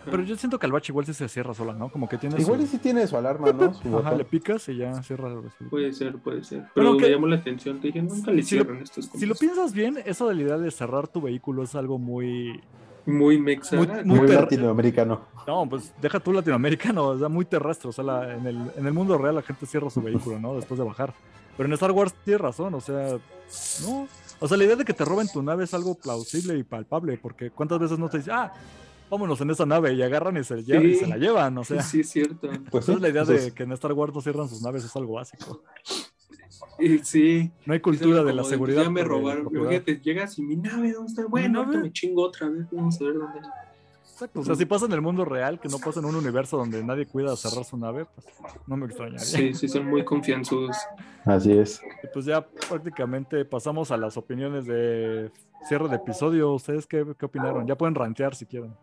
Pero yo siento que el bache igual sí se cierra sola, ¿no? Como que tiene Igual su- y sí tiene su alarma, ¿no? Su Ajá, le picas y ya cierra. su- puede ser, puede ser. Pero me que- llamó la atención, te dije, nunca le Si lo- cierran estos Si lo piensas bien, eso de la idea de cerrar tu vehículo es algo muy... Muy mexa. Muy- muy Muy ter- latinoamericano. No, pues deja tú latinoamericano, o sea, muy terrestre. O sea, la- en, el, en el mundo real la gente cierra su vehículo, ¿no? Después de bajar. Pero en Star Wars tienes razón, o sea, no. O sea, la idea de que te roben tu nave es algo plausible y palpable, porque ¿cuántas veces no te dicen, ah, vámonos en esa nave y agarran y se, llevan y se la llevan? O sea, sí, es cierto. Pues entonces la idea de es- que en Star Wars no cierran sus naves es algo básico. Y sí. No hay es cultura de la como seguridad. Ya me robaron. Imagínate, llegas y mi nave, ¿dónde está? Bueno, ahorita me chingo otra vez. Vamos a ver dónde. Exacto, o sea, si pasa en el mundo real, que no pasa en un universo donde nadie cuida cerrar su nave, pues no me extrañaría. Sí, sí, son muy confianzudos. Así es. Y pues ya prácticamente pasamos a las opiniones de cierre de episodio. ¿Ustedes qué, qué opinaron? Ya pueden rantear si quieren.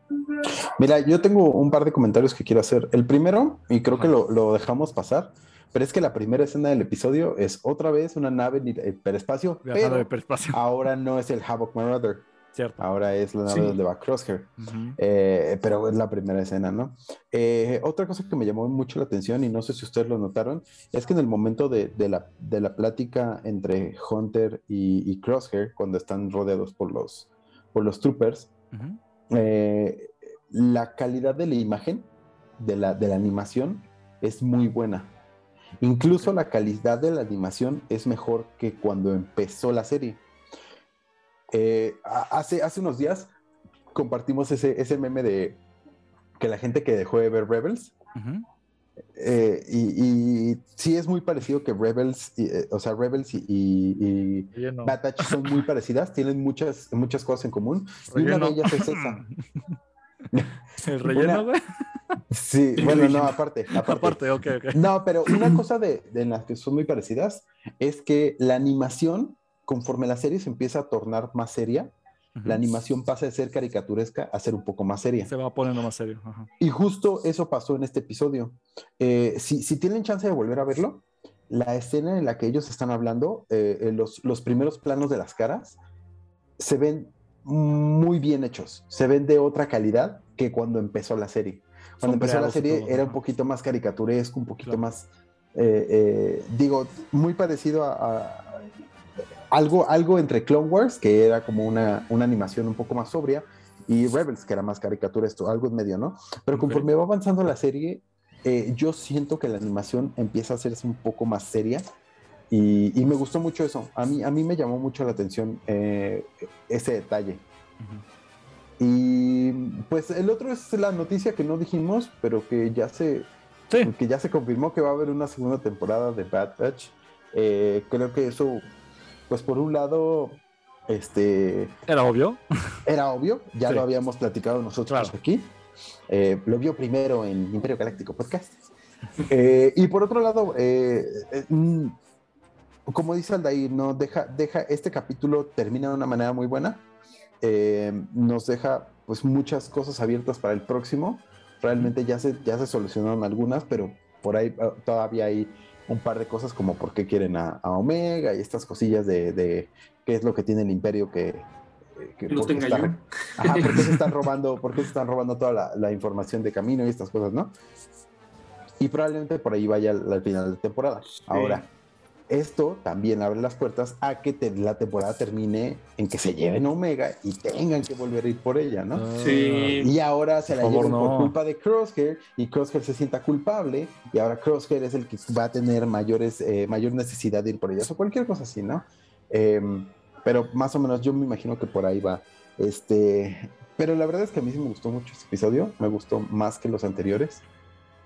Mira, yo tengo un par de comentarios que quiero hacer. El primero, y creo que lo, lo dejamos pasar, pero es que la primera escena del episodio es otra vez una nave en el hiperespacio, Viajando de pero hiperespacio. ahora no es el Havoc Marauder, Cierto. ahora es la nave Sí. donde va Crosshair. Ujú. Eh, pero es la primera escena, ¿no? Eh, otra cosa que me llamó mucho la atención, y no sé si ustedes lo notaron, es que en el momento de, de la, de la plática entre Hunter y, y Crosshair, cuando están rodeados por los, por los troopers, Ujú. eh, la calidad de la imagen, de la, de la animación, es muy buena. Incluso la calidad de la animación es mejor que cuando empezó la serie. Eh, hace, hace unos días compartimos ese, ese meme de que la gente que dejó de ver Rebels, eh, y, y sí es muy parecido que Rebels, y, eh, o sea, Rebels y, y- y Relleno. Bad Batch son muy parecidas, tienen muchas, muchas cosas en común, y una de ellas es esa. El relleno, güey. Sí, bueno, no, aparte, aparte. Aparte, ok, ok. No, pero una cosa de, de las que son muy parecidas es que la animación, conforme la serie se empieza a tornar más seria, la animación pasa de ser caricaturesca a ser un poco más seria. Se va poniendo más serio. ajá. Y justo eso pasó en este episodio. Eh, si, si tienen chance de volver a verlo, la escena en la que ellos están hablando, eh, eh, los, los primeros planos de las caras, se ven muy bien hechos, se ven de otra calidad que cuando empezó la serie. Cuando empezó la serie todo, era un poquito más caricaturesco, un poquito Claro. más, eh, digo, muy parecido a, a- algo, algo entre Clone Wars, que era como una, una animación un poco más sobria, y Rebels, que era más caricaturesco, algo en medio, ¿no? Pero conforme va avanzando la serie, eh, yo siento que la animación empieza a hacerse un poco más seria. Y, y me gustó mucho eso. A mí, a mí me llamó mucho la atención eh, ese detalle. Y pues el otro es la noticia que no dijimos, pero que ya se, Sí, que ya se confirmó que va a haber una segunda temporada de Bad Batch. Eh, creo que eso, pues por un lado, este, era obvio. era obvio, ya Sí. lo habíamos platicado nosotros Claro. aquí. Eh, lo vio primero en Imperio Galáctico Podcast. Eh, y por otro lado, eh, mm, como dice Aldair, no deja, deja, este capítulo termina de una manera muy buena. Nos deja pues muchas cosas abiertas para el próximo. Realmente ya se, ya se solucionaron algunas, pero por ahí ah, todavía hay un par de cosas como por qué quieren a, a Omega y estas cosillas de, de qué es lo que tiene el imperio que... que Los tenga está- yo. Ajá, ¿por qué se están robando, por qué se están robando toda la, la información de camino y estas cosas, no? Y probablemente por ahí vaya al, al final de temporada. Ahora, esto también abre las puertas a que te- la temporada termine en que se lleven a Omega y tengan que volver a ir por ella, ¿no? Sí. Y ahora se Por la por no. culpa de Crosshair y Crosshair se sienta culpable y ahora Crosshair es el que va a tener mayores, eh, mayor necesidad de ir por ellas o cualquier cosa así, ¿no? Em, pero más o menos yo me imagino que por ahí va. Este, pero la verdad es que a mí sí me gustó mucho este episodio, me gustó más que los anteriores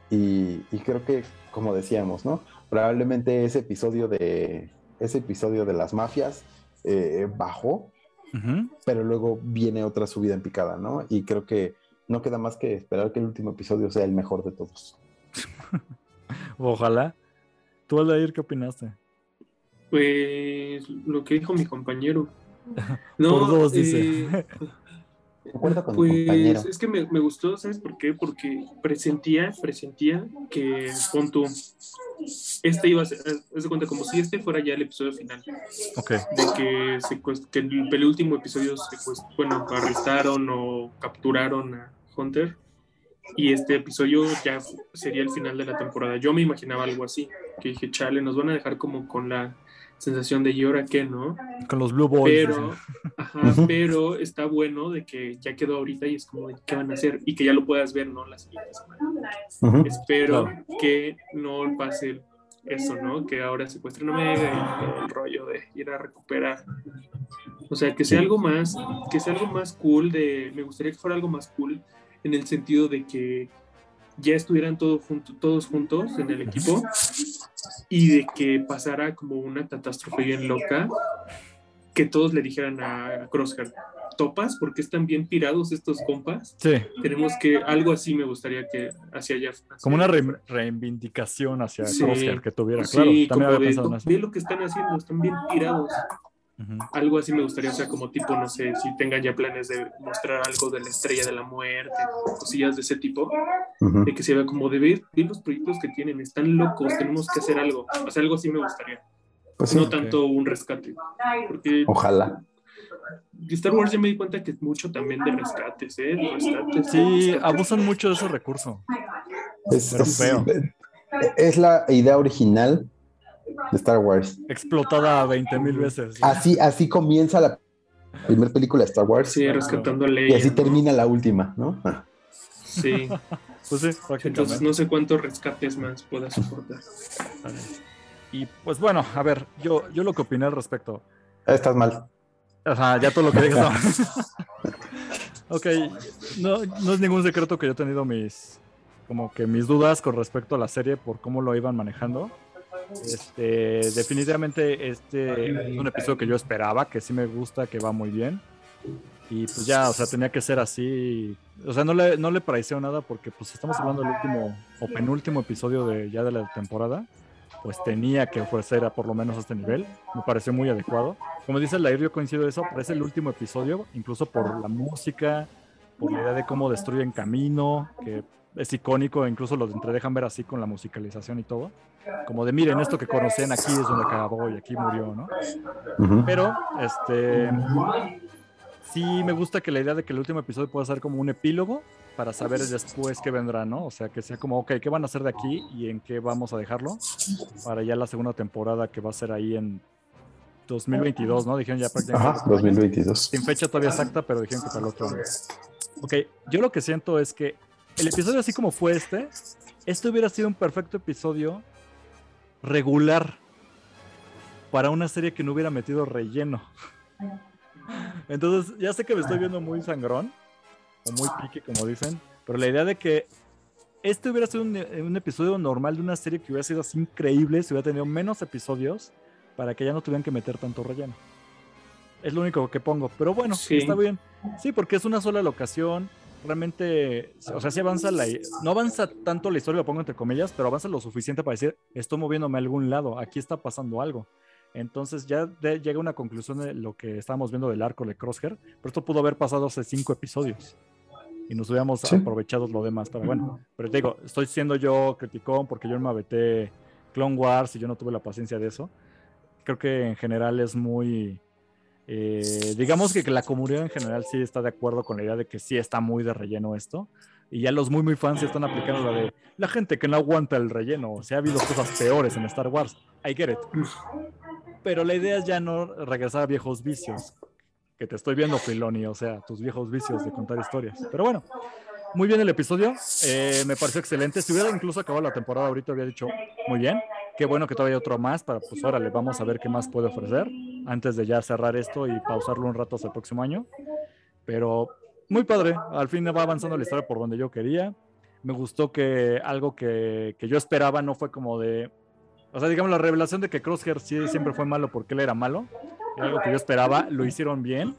y, y creo que, como decíamos, ¿no? Probablemente ese episodio de ese episodio de las mafias eh, bajó pero luego viene otra subida en picada, ¿no? Y creo que no queda más que esperar que el último episodio sea el mejor de todos. Ojalá. ¿Tú, Aldair, qué opinaste? Pues lo que dijo mi compañero. No, Por dos, dice. eh, Recuerda con mi Pues compañero. es que me, me gustó, ¿sabes por qué? Porque presentía, presentía que, pon tú, este iba a ser, haz de cuenta, como si este fuera ya el episodio final, Ok. de que, secuest- que en el penúltimo episodio, secuest- bueno, arrestaron o capturaron a Hunter, y este episodio ya sería el final de la temporada. Yo me imaginaba algo así, que dije, chale, nos van a dejar como con la sensación de, ¿y ahora qué, no? Con los Blue Boys. pero, ajá, pero está bueno de que ya quedó ahorita y es como de qué van a hacer y que ya lo puedas ver, ¿no? La siguiente semana. Ujú. Espero Claro. que no pase eso, ¿no? Que ahora secuestren a Omega y todo el rollo de ir a recuperar. O sea, que sea Sí. algo más, que sea algo más cool de, me gustaría que fuera algo más cool en el sentido de que ya estuvieran todo junto, todos juntos en el equipo y de que pasara como una catástrofe bien loca, que todos le dijeran a Crosshair, topas porque están bien tirados estos compas. Sí, Tenemos que, algo así me gustaría que hacia allá. hacia como una re- reivindicación hacia Sí. Crosshair que tuviera. Sí, Claro, también había de, pensado en eso. ve lo que están haciendo, están bien tirados. Ujú. Algo así me gustaría, o sea, como tipo, no sé, si tengan ya planes de mostrar algo de la estrella de la muerte, cosillas de ese tipo, Ujú. de que se vea como de ver, ver los proyectos que tienen, están locos, tenemos que hacer algo. O sea, algo así me gustaría, Pues sí, no tanto un rescate. Porque ojalá. de Star Wars ya me di cuenta que es mucho también de rescates, ¿eh? De rescates. Sí, rescates. abusan mucho de ese recurso. Es, es- feo. es la idea original de Star Wars. Explotada 20 mil veces. Así, así comienza la primera película de Star Wars Sí, rescatando a y así ¿no? termina la última, ¿no? Ah, Sí, Pues sí, entonces no sé cuántos rescates más pueda soportar. Y pues bueno, a ver, yo, yo lo que opiné al respecto. Estás mal. Ajá, ya todo lo que digas. ok, no, no es ningún secreto que yo he tenido mis, como que mis dudas con respecto a la serie por cómo lo iban manejando. Este, definitivamente este es un episodio que yo esperaba, que sí me gusta, que va muy bien. Y pues ya, o sea, tenía que ser así. O sea, no le, no le pareció nada porque pues estamos hablando del último o penúltimo episodio de ya de la temporada. Pues tenía que ofrecer a por lo menos este nivel. Me pareció muy adecuado. Como dice Lair, yo coincido eso, pero es el último episodio, incluso por la música, por la idea de cómo destruyen camino, que es icónico, incluso lo entre dejan ver así con la musicalización y todo. Como de miren, esto que conocen aquí es donde acabó y aquí murió, ¿no? Pero, este. Sí, me gusta que la idea de que el último episodio pueda ser como un epílogo para saber después qué vendrá, ¿no? O sea, que sea como, ok, ¿qué van a hacer de aquí y en qué vamos a dejarlo? Para ya la segunda temporada que va a ser ahí en 2022, ¿no? Dijeron ya prácticamente. Ajá, 2022. Sin fecha todavía exacta, pero dijeron que para el otro año. Ok, yo lo que siento es que el episodio así como fue este, este hubiera sido un perfecto episodio regular para una serie que no hubiera metido relleno. Entonces, ya sé que me estoy viendo muy sangrón, o muy pique, como dicen, pero la idea de que este hubiera sido un, un episodio normal de una serie que hubiera sido así increíble si hubiera tenido menos episodios para que ya no tuvieran que meter tanto relleno. Es lo único que pongo, pero bueno, Sí. está bien. Sí, porque es una sola locación. Realmente, o sea, sí avanza la. No avanza tanto la historia, lo pongo entre comillas, pero avanza lo suficiente para decir, estoy moviéndome a algún lado, aquí está pasando algo. Entonces ya de- llega una conclusión de lo que estábamos viendo del arco de Crosshair, pero esto pudo haber pasado hace cinco episodios y nos hubiéramos Sí. aprovechado lo demás. Pero bueno, pero te digo, estoy siendo yo criticón porque yo me aventé Clone Wars y yo no tuve la paciencia de eso. Creo que en general es muy. Eh, digamos que la comunidad en general sí está de acuerdo con la idea de que sí está muy de relleno esto. Y ya los muy, muy fans están aplicando la de la gente que no aguanta el relleno. O sea, ha habido cosas peores en Star Wars. I get it. Pero la idea es ya no regresar a viejos vicios. Que te estoy viendo, Filoni. O sea, tus viejos vicios de contar historias. Pero bueno, muy bien el episodio. Eh, me pareció excelente. Si hubiera incluso acabado la temporada ahorita, habría dicho muy bien. Qué bueno que todavía hay otro más para, pues, órale, vamos a ver qué más puede ofrecer antes de ya cerrar esto y pausarlo un rato hasta el próximo año. Pero muy padre. Al fin va avanzando la historia por donde yo quería. Me gustó que algo que, que yo esperaba no fue como de. O sea, digamos, la revelación de que Crosshair sí siempre fue malo porque él era malo. Era algo que yo esperaba. Lo hicieron bien.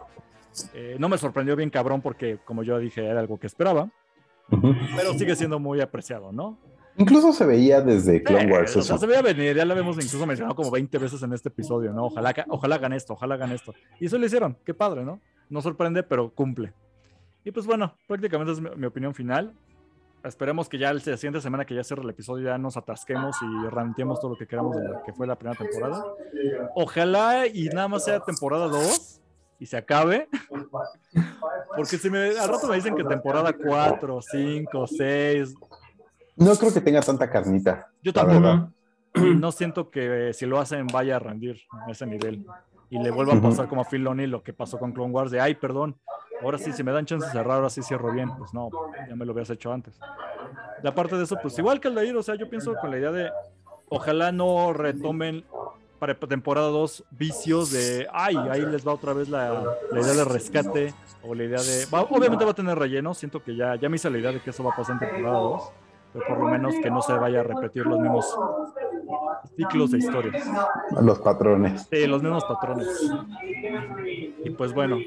Eh, no me sorprendió bien cabrón porque, como yo dije, era algo que esperaba. Pero sigue siendo muy apreciado, ¿no? Incluso se veía desde Clone Eh, Wars. o sea, se veía venir, ya lo habíamos incluso mencionado como 20 veces en este episodio, ¿no? Ojalá, ojalá hagan esto, ojalá hagan esto. Y eso lo hicieron, qué padre, ¿no? No sorprende, pero cumple. Y pues bueno, prácticamente es mi, mi opinión final. Esperemos que ya la siguiente semana que ya cierre el episodio ya nos atasquemos y ranteemos todo lo que queramos de lo que fue la primera temporada. Ojalá y nada más sea temporada 2 y se acabe. Porque si me, al rato me dicen que temporada 4, 5, 6, No creo que tenga tanta carnita. yo tampoco. no siento que si lo hacen vaya a rendir a ese nivel. Y le vuelva a pasar como a Filoni lo que pasó con Clone Wars de, ay, perdón, ahora sí, si me dan chance de cerrar, ahora sí cierro bien. Pues no, ya me lo habías hecho antes. Y aparte de eso, pues igual que el de ir, o sea, yo pienso con la idea de, ojalá no retomen para temporada 2 vicios de, ay, ahí les va otra vez la, la idea de rescate o la idea de, va- obviamente va a tener relleno, siento que ya, ya me hice la idea de que eso va a pasar en temporada 2, pero por lo menos que no se vaya a repetir los mismos ciclos de historias. Los patrones. Sí, los mismos patrones. Y pues bueno,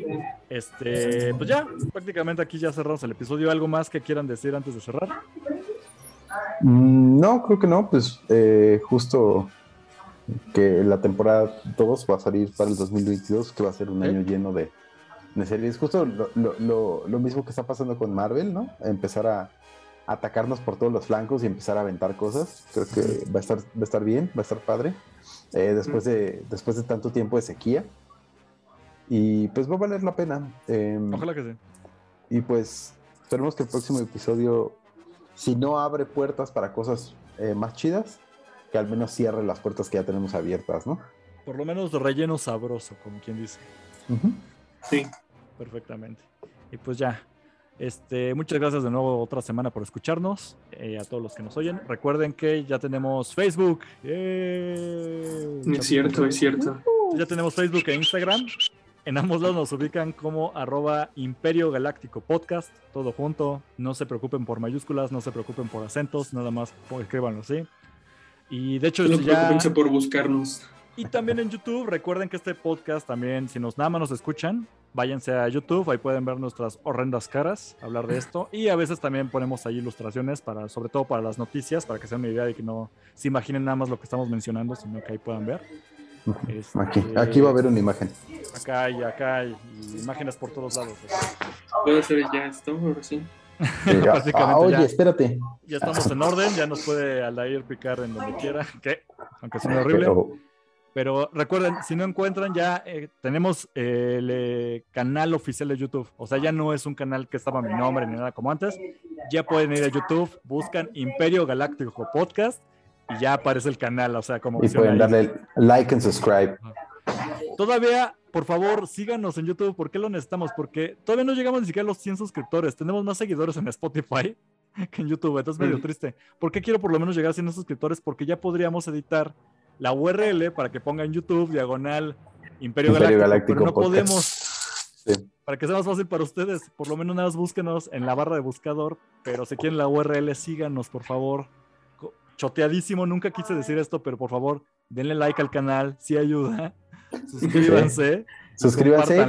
este, pues ya, prácticamente aquí ya cerramos el episodio. ¿Algo más que quieran decir antes de cerrar? Mm, No, creo que no. Pues eh, justo que la temporada 2 va a salir para el 2022, que va a ser un ¿Eh? año lleno de, de series. Justo lo, lo- lo- lo mismo que está pasando con Marvel, ¿no? Empezar a atacarnos por todos los flancos y empezar a aventar cosas. Creo que va a estar, va a estar bien, va a estar padre. Eh, después, de, después de tanto tiempo de sequía. Y pues va a valer la pena. Em, Ojalá que sí. y pues esperemos que el próximo episodio, si no abre puertas para cosas eh, más chidas, que al menos cierre las puertas que ya tenemos abiertas, ¿no? Por lo menos relleno sabroso, como quien dice. Ujú. Sí. Perfectamente. Y pues ya. Este, muchas gracias de nuevo otra semana por escucharnos. eh, a todos los que nos oyen. Recuerden que ya tenemos Facebook. Es cierto, es cierto. Ya tenemos Facebook e Instagram. En ambos lados nos ubican como arroba Imperio Galáctico Podcast, todo junto. No se preocupen por mayúsculas, no se preocupen por acentos, nada más escríbanlo así. Y de hecho, No este ya... por buscarnos. Y también en YouTube, recuerden que este podcast también, si nos nada más nos escuchan, váyanse a YouTube, ahí pueden ver nuestras horrendas caras, hablar de esto. Y a veces también ponemos ahí ilustraciones, para, sobre todo para las noticias, para que se den una idea de que no se imaginen nada más lo que estamos mencionando, sino que ahí puedan ver. Este, Aquí, aquí va a haber una imagen. Acá y acá y, y imágenes por todos lados. Puede ser ya esto, ahora sí. Ah, oye, ya. espérate. Ya estamos en orden, ya nos puede Aldair picar en donde quiera, que aunque suene horrible. Pero, Pero recuerden, si no encuentran, ya eh, tenemos eh, el eh, canal oficial de YouTube. O sea, ya no es un canal que estaba mi nombre ni nada como antes. Ya pueden ir a YouTube, buscan Imperio Galáctico Podcast y ya aparece el canal. O sea, como y pueden ahí. darle like and subscribe. Todavía, por favor, síganos en YouTube. ¿Por qué lo necesitamos? Porque todavía no llegamos ni siquiera a los 100 suscriptores. Tenemos más seguidores en Spotify que en YouTube. Entonces, medio Mm. triste. ¿Por qué quiero por lo menos llegar a 100 suscriptores? Porque ya podríamos editar la URL para que ponga en YouTube, diagonal, Imperio, Imperio Galáctico, Galáctico pero no Podcast. podemos. Sí. Para que sea más fácil para ustedes, por lo menos nada más búsquenos en la barra de buscador, pero si quieren la URL, síganos, por favor. Choteadísimo, nunca quise decir esto, pero por favor, denle like al canal, si ayuda. Suscríbanse. y Suscríbanse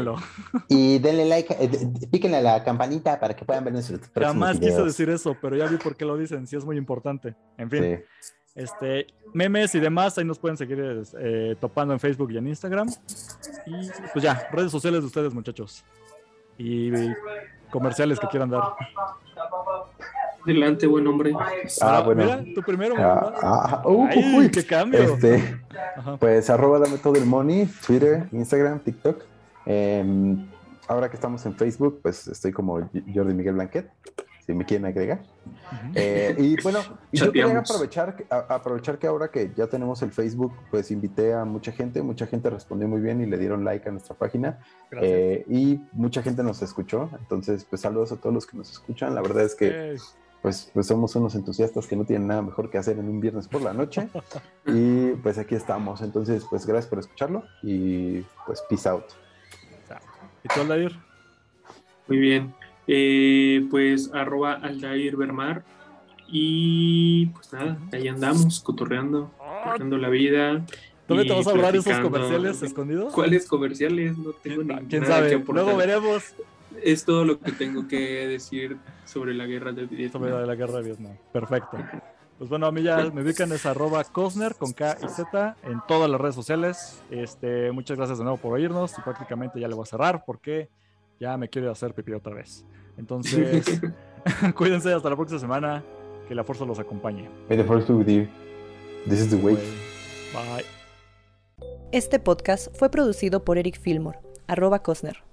y denle like, eh, píquenle a la campanita para que puedan ver nuestros próximos Jamás quise decir eso, pero ya vi por qué lo dicen, sí es muy importante. En fin, Sí. Este, memes y demás, ahí nos pueden seguir eh, topando en Facebook y en Instagram. Y pues ya, redes sociales de ustedes, muchachos. Y, comerciales que quieran dar. Adelante, buen hombre. Ah, Ahora, bueno. Mira, tú primero. Ah, ah, uh, Ay, uy. qué cambio. Este, pues arroba dame todo el money, Twitter, Instagram, TikTok. Em, ahora que estamos en Facebook, pues estoy como Jordi Miguel Blanquet. Si me quieren agregar. Eh, y bueno, y yo quería aprovechar, aprovechar que ahora que ya tenemos el Facebook, pues invité a mucha gente, mucha gente respondió muy bien y le dieron like a nuestra página. Eh, y mucha gente nos escuchó. Entonces, pues saludos a todos los que nos escuchan. La verdad es que pues, pues somos unos entusiastas que no tienen nada mejor que hacer en un viernes por la noche. y pues aquí estamos. Entonces, pues gracias por escucharlo y pues peace out. ¿Y tú, Aldair? Muy bien. Eh, pues arroba Aldair Bermar. Y pues nada, ahí andamos, cotorreando, cotorreando la vida. ¿Dónde te vas a hablar esos comerciales escondidos? ¿Cuáles comerciales? No tengo ni ¿Quién sabe? Luego veremos. Es todo lo que tengo que decir sobre la guerra de Vietnam. Sobre la guerra de Vietnam. Perfecto. Pues bueno, a mí ya me ubican es arroba Cosner con K y Z en todas las redes sociales. Este, muchas gracias de nuevo por oírnos y prácticamente ya le voy a cerrar porque ya me quiero hacer pipí otra vez. Entonces, cuídense hasta la próxima semana. Que la fuerza los acompañe. May the force be with you. This is the way. Bye. Este podcast fue producido por Eric Fillmore, arroba Cosner.